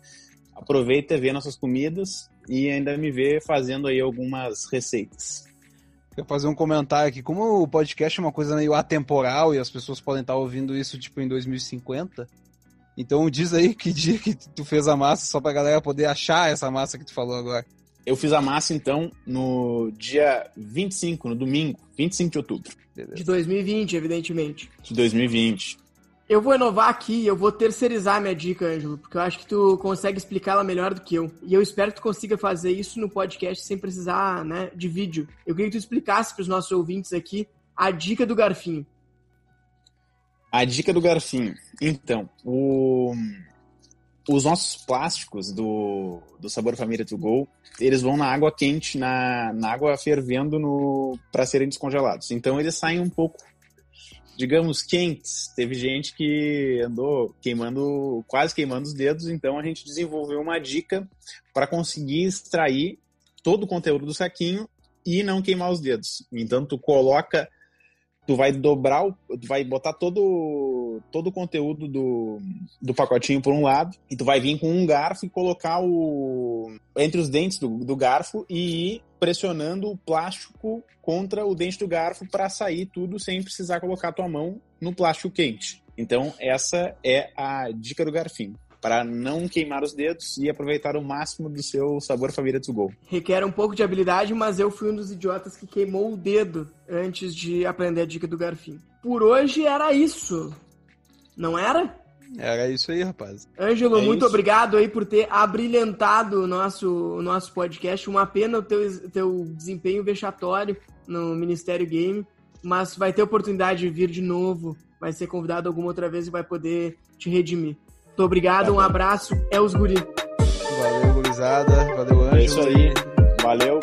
aproveita, vê nossas comidas e ainda me vê fazendo aí algumas receitas. Quero fazer um comentário aqui. Como o podcast é uma coisa meio atemporal e as pessoas podem estar ouvindo isso tipo em 2050, então diz aí que dia que tu fez a massa só pra galera poder achar essa massa que tu falou agora. Eu fiz a massa então no dia 25, no domingo, 25 de outubro. De 2020, evidentemente. De 2020. Eu vou inovar aqui, eu vou terceirizar minha dica, Ângelo, porque eu acho que tu consegue explicá-la melhor do que eu. E eu espero que tu consiga fazer isso no podcast sem precisar, né, de vídeo. Eu queria que tu explicasse para os nossos ouvintes aqui a dica do garfinho. A dica do garfinho. Então, o... os nossos plásticos do, do Sabor Família To Go, eles vão na água quente, na, na água fervendo para serem descongelados. Então, eles saem um pouco digamos, quentes. Teve gente que andou queimando, quase queimando os dedos, então a gente desenvolveu uma dica para conseguir extrair todo o conteúdo do saquinho e não queimar os dedos. Então tu coloca tu vai dobrar, o, tu vai botar todo, todo o conteúdo do, do pacotinho por um lado, e tu vai vir com um garfo e colocar o entre os dentes do, do garfo e ir pressionando o plástico contra o dente do garfo para sair tudo sem precisar colocar tua mão no plástico quente. Então, essa é a dica do garfinho para não queimar os dedos e aproveitar o máximo do seu sabor família to go. Requer um pouco de habilidade, mas eu fui um dos idiotas que queimou o dedo antes de aprender a dica do garfinho. Por hoje era isso. Não era? Era isso aí, rapaz. Ângelo, É muito isso. obrigado aí por ter abrilhantado o nosso, o nosso podcast. Uma pena o teu, teu desempenho vexatório no Ministério Game, mas vai ter oportunidade de vir de novo, vai ser convidado alguma outra vez e vai poder te redimir. Muito obrigado, um abraço, é os guri. Valeu, gurizada. Valeu, Ângelo. É isso aí. Valeu.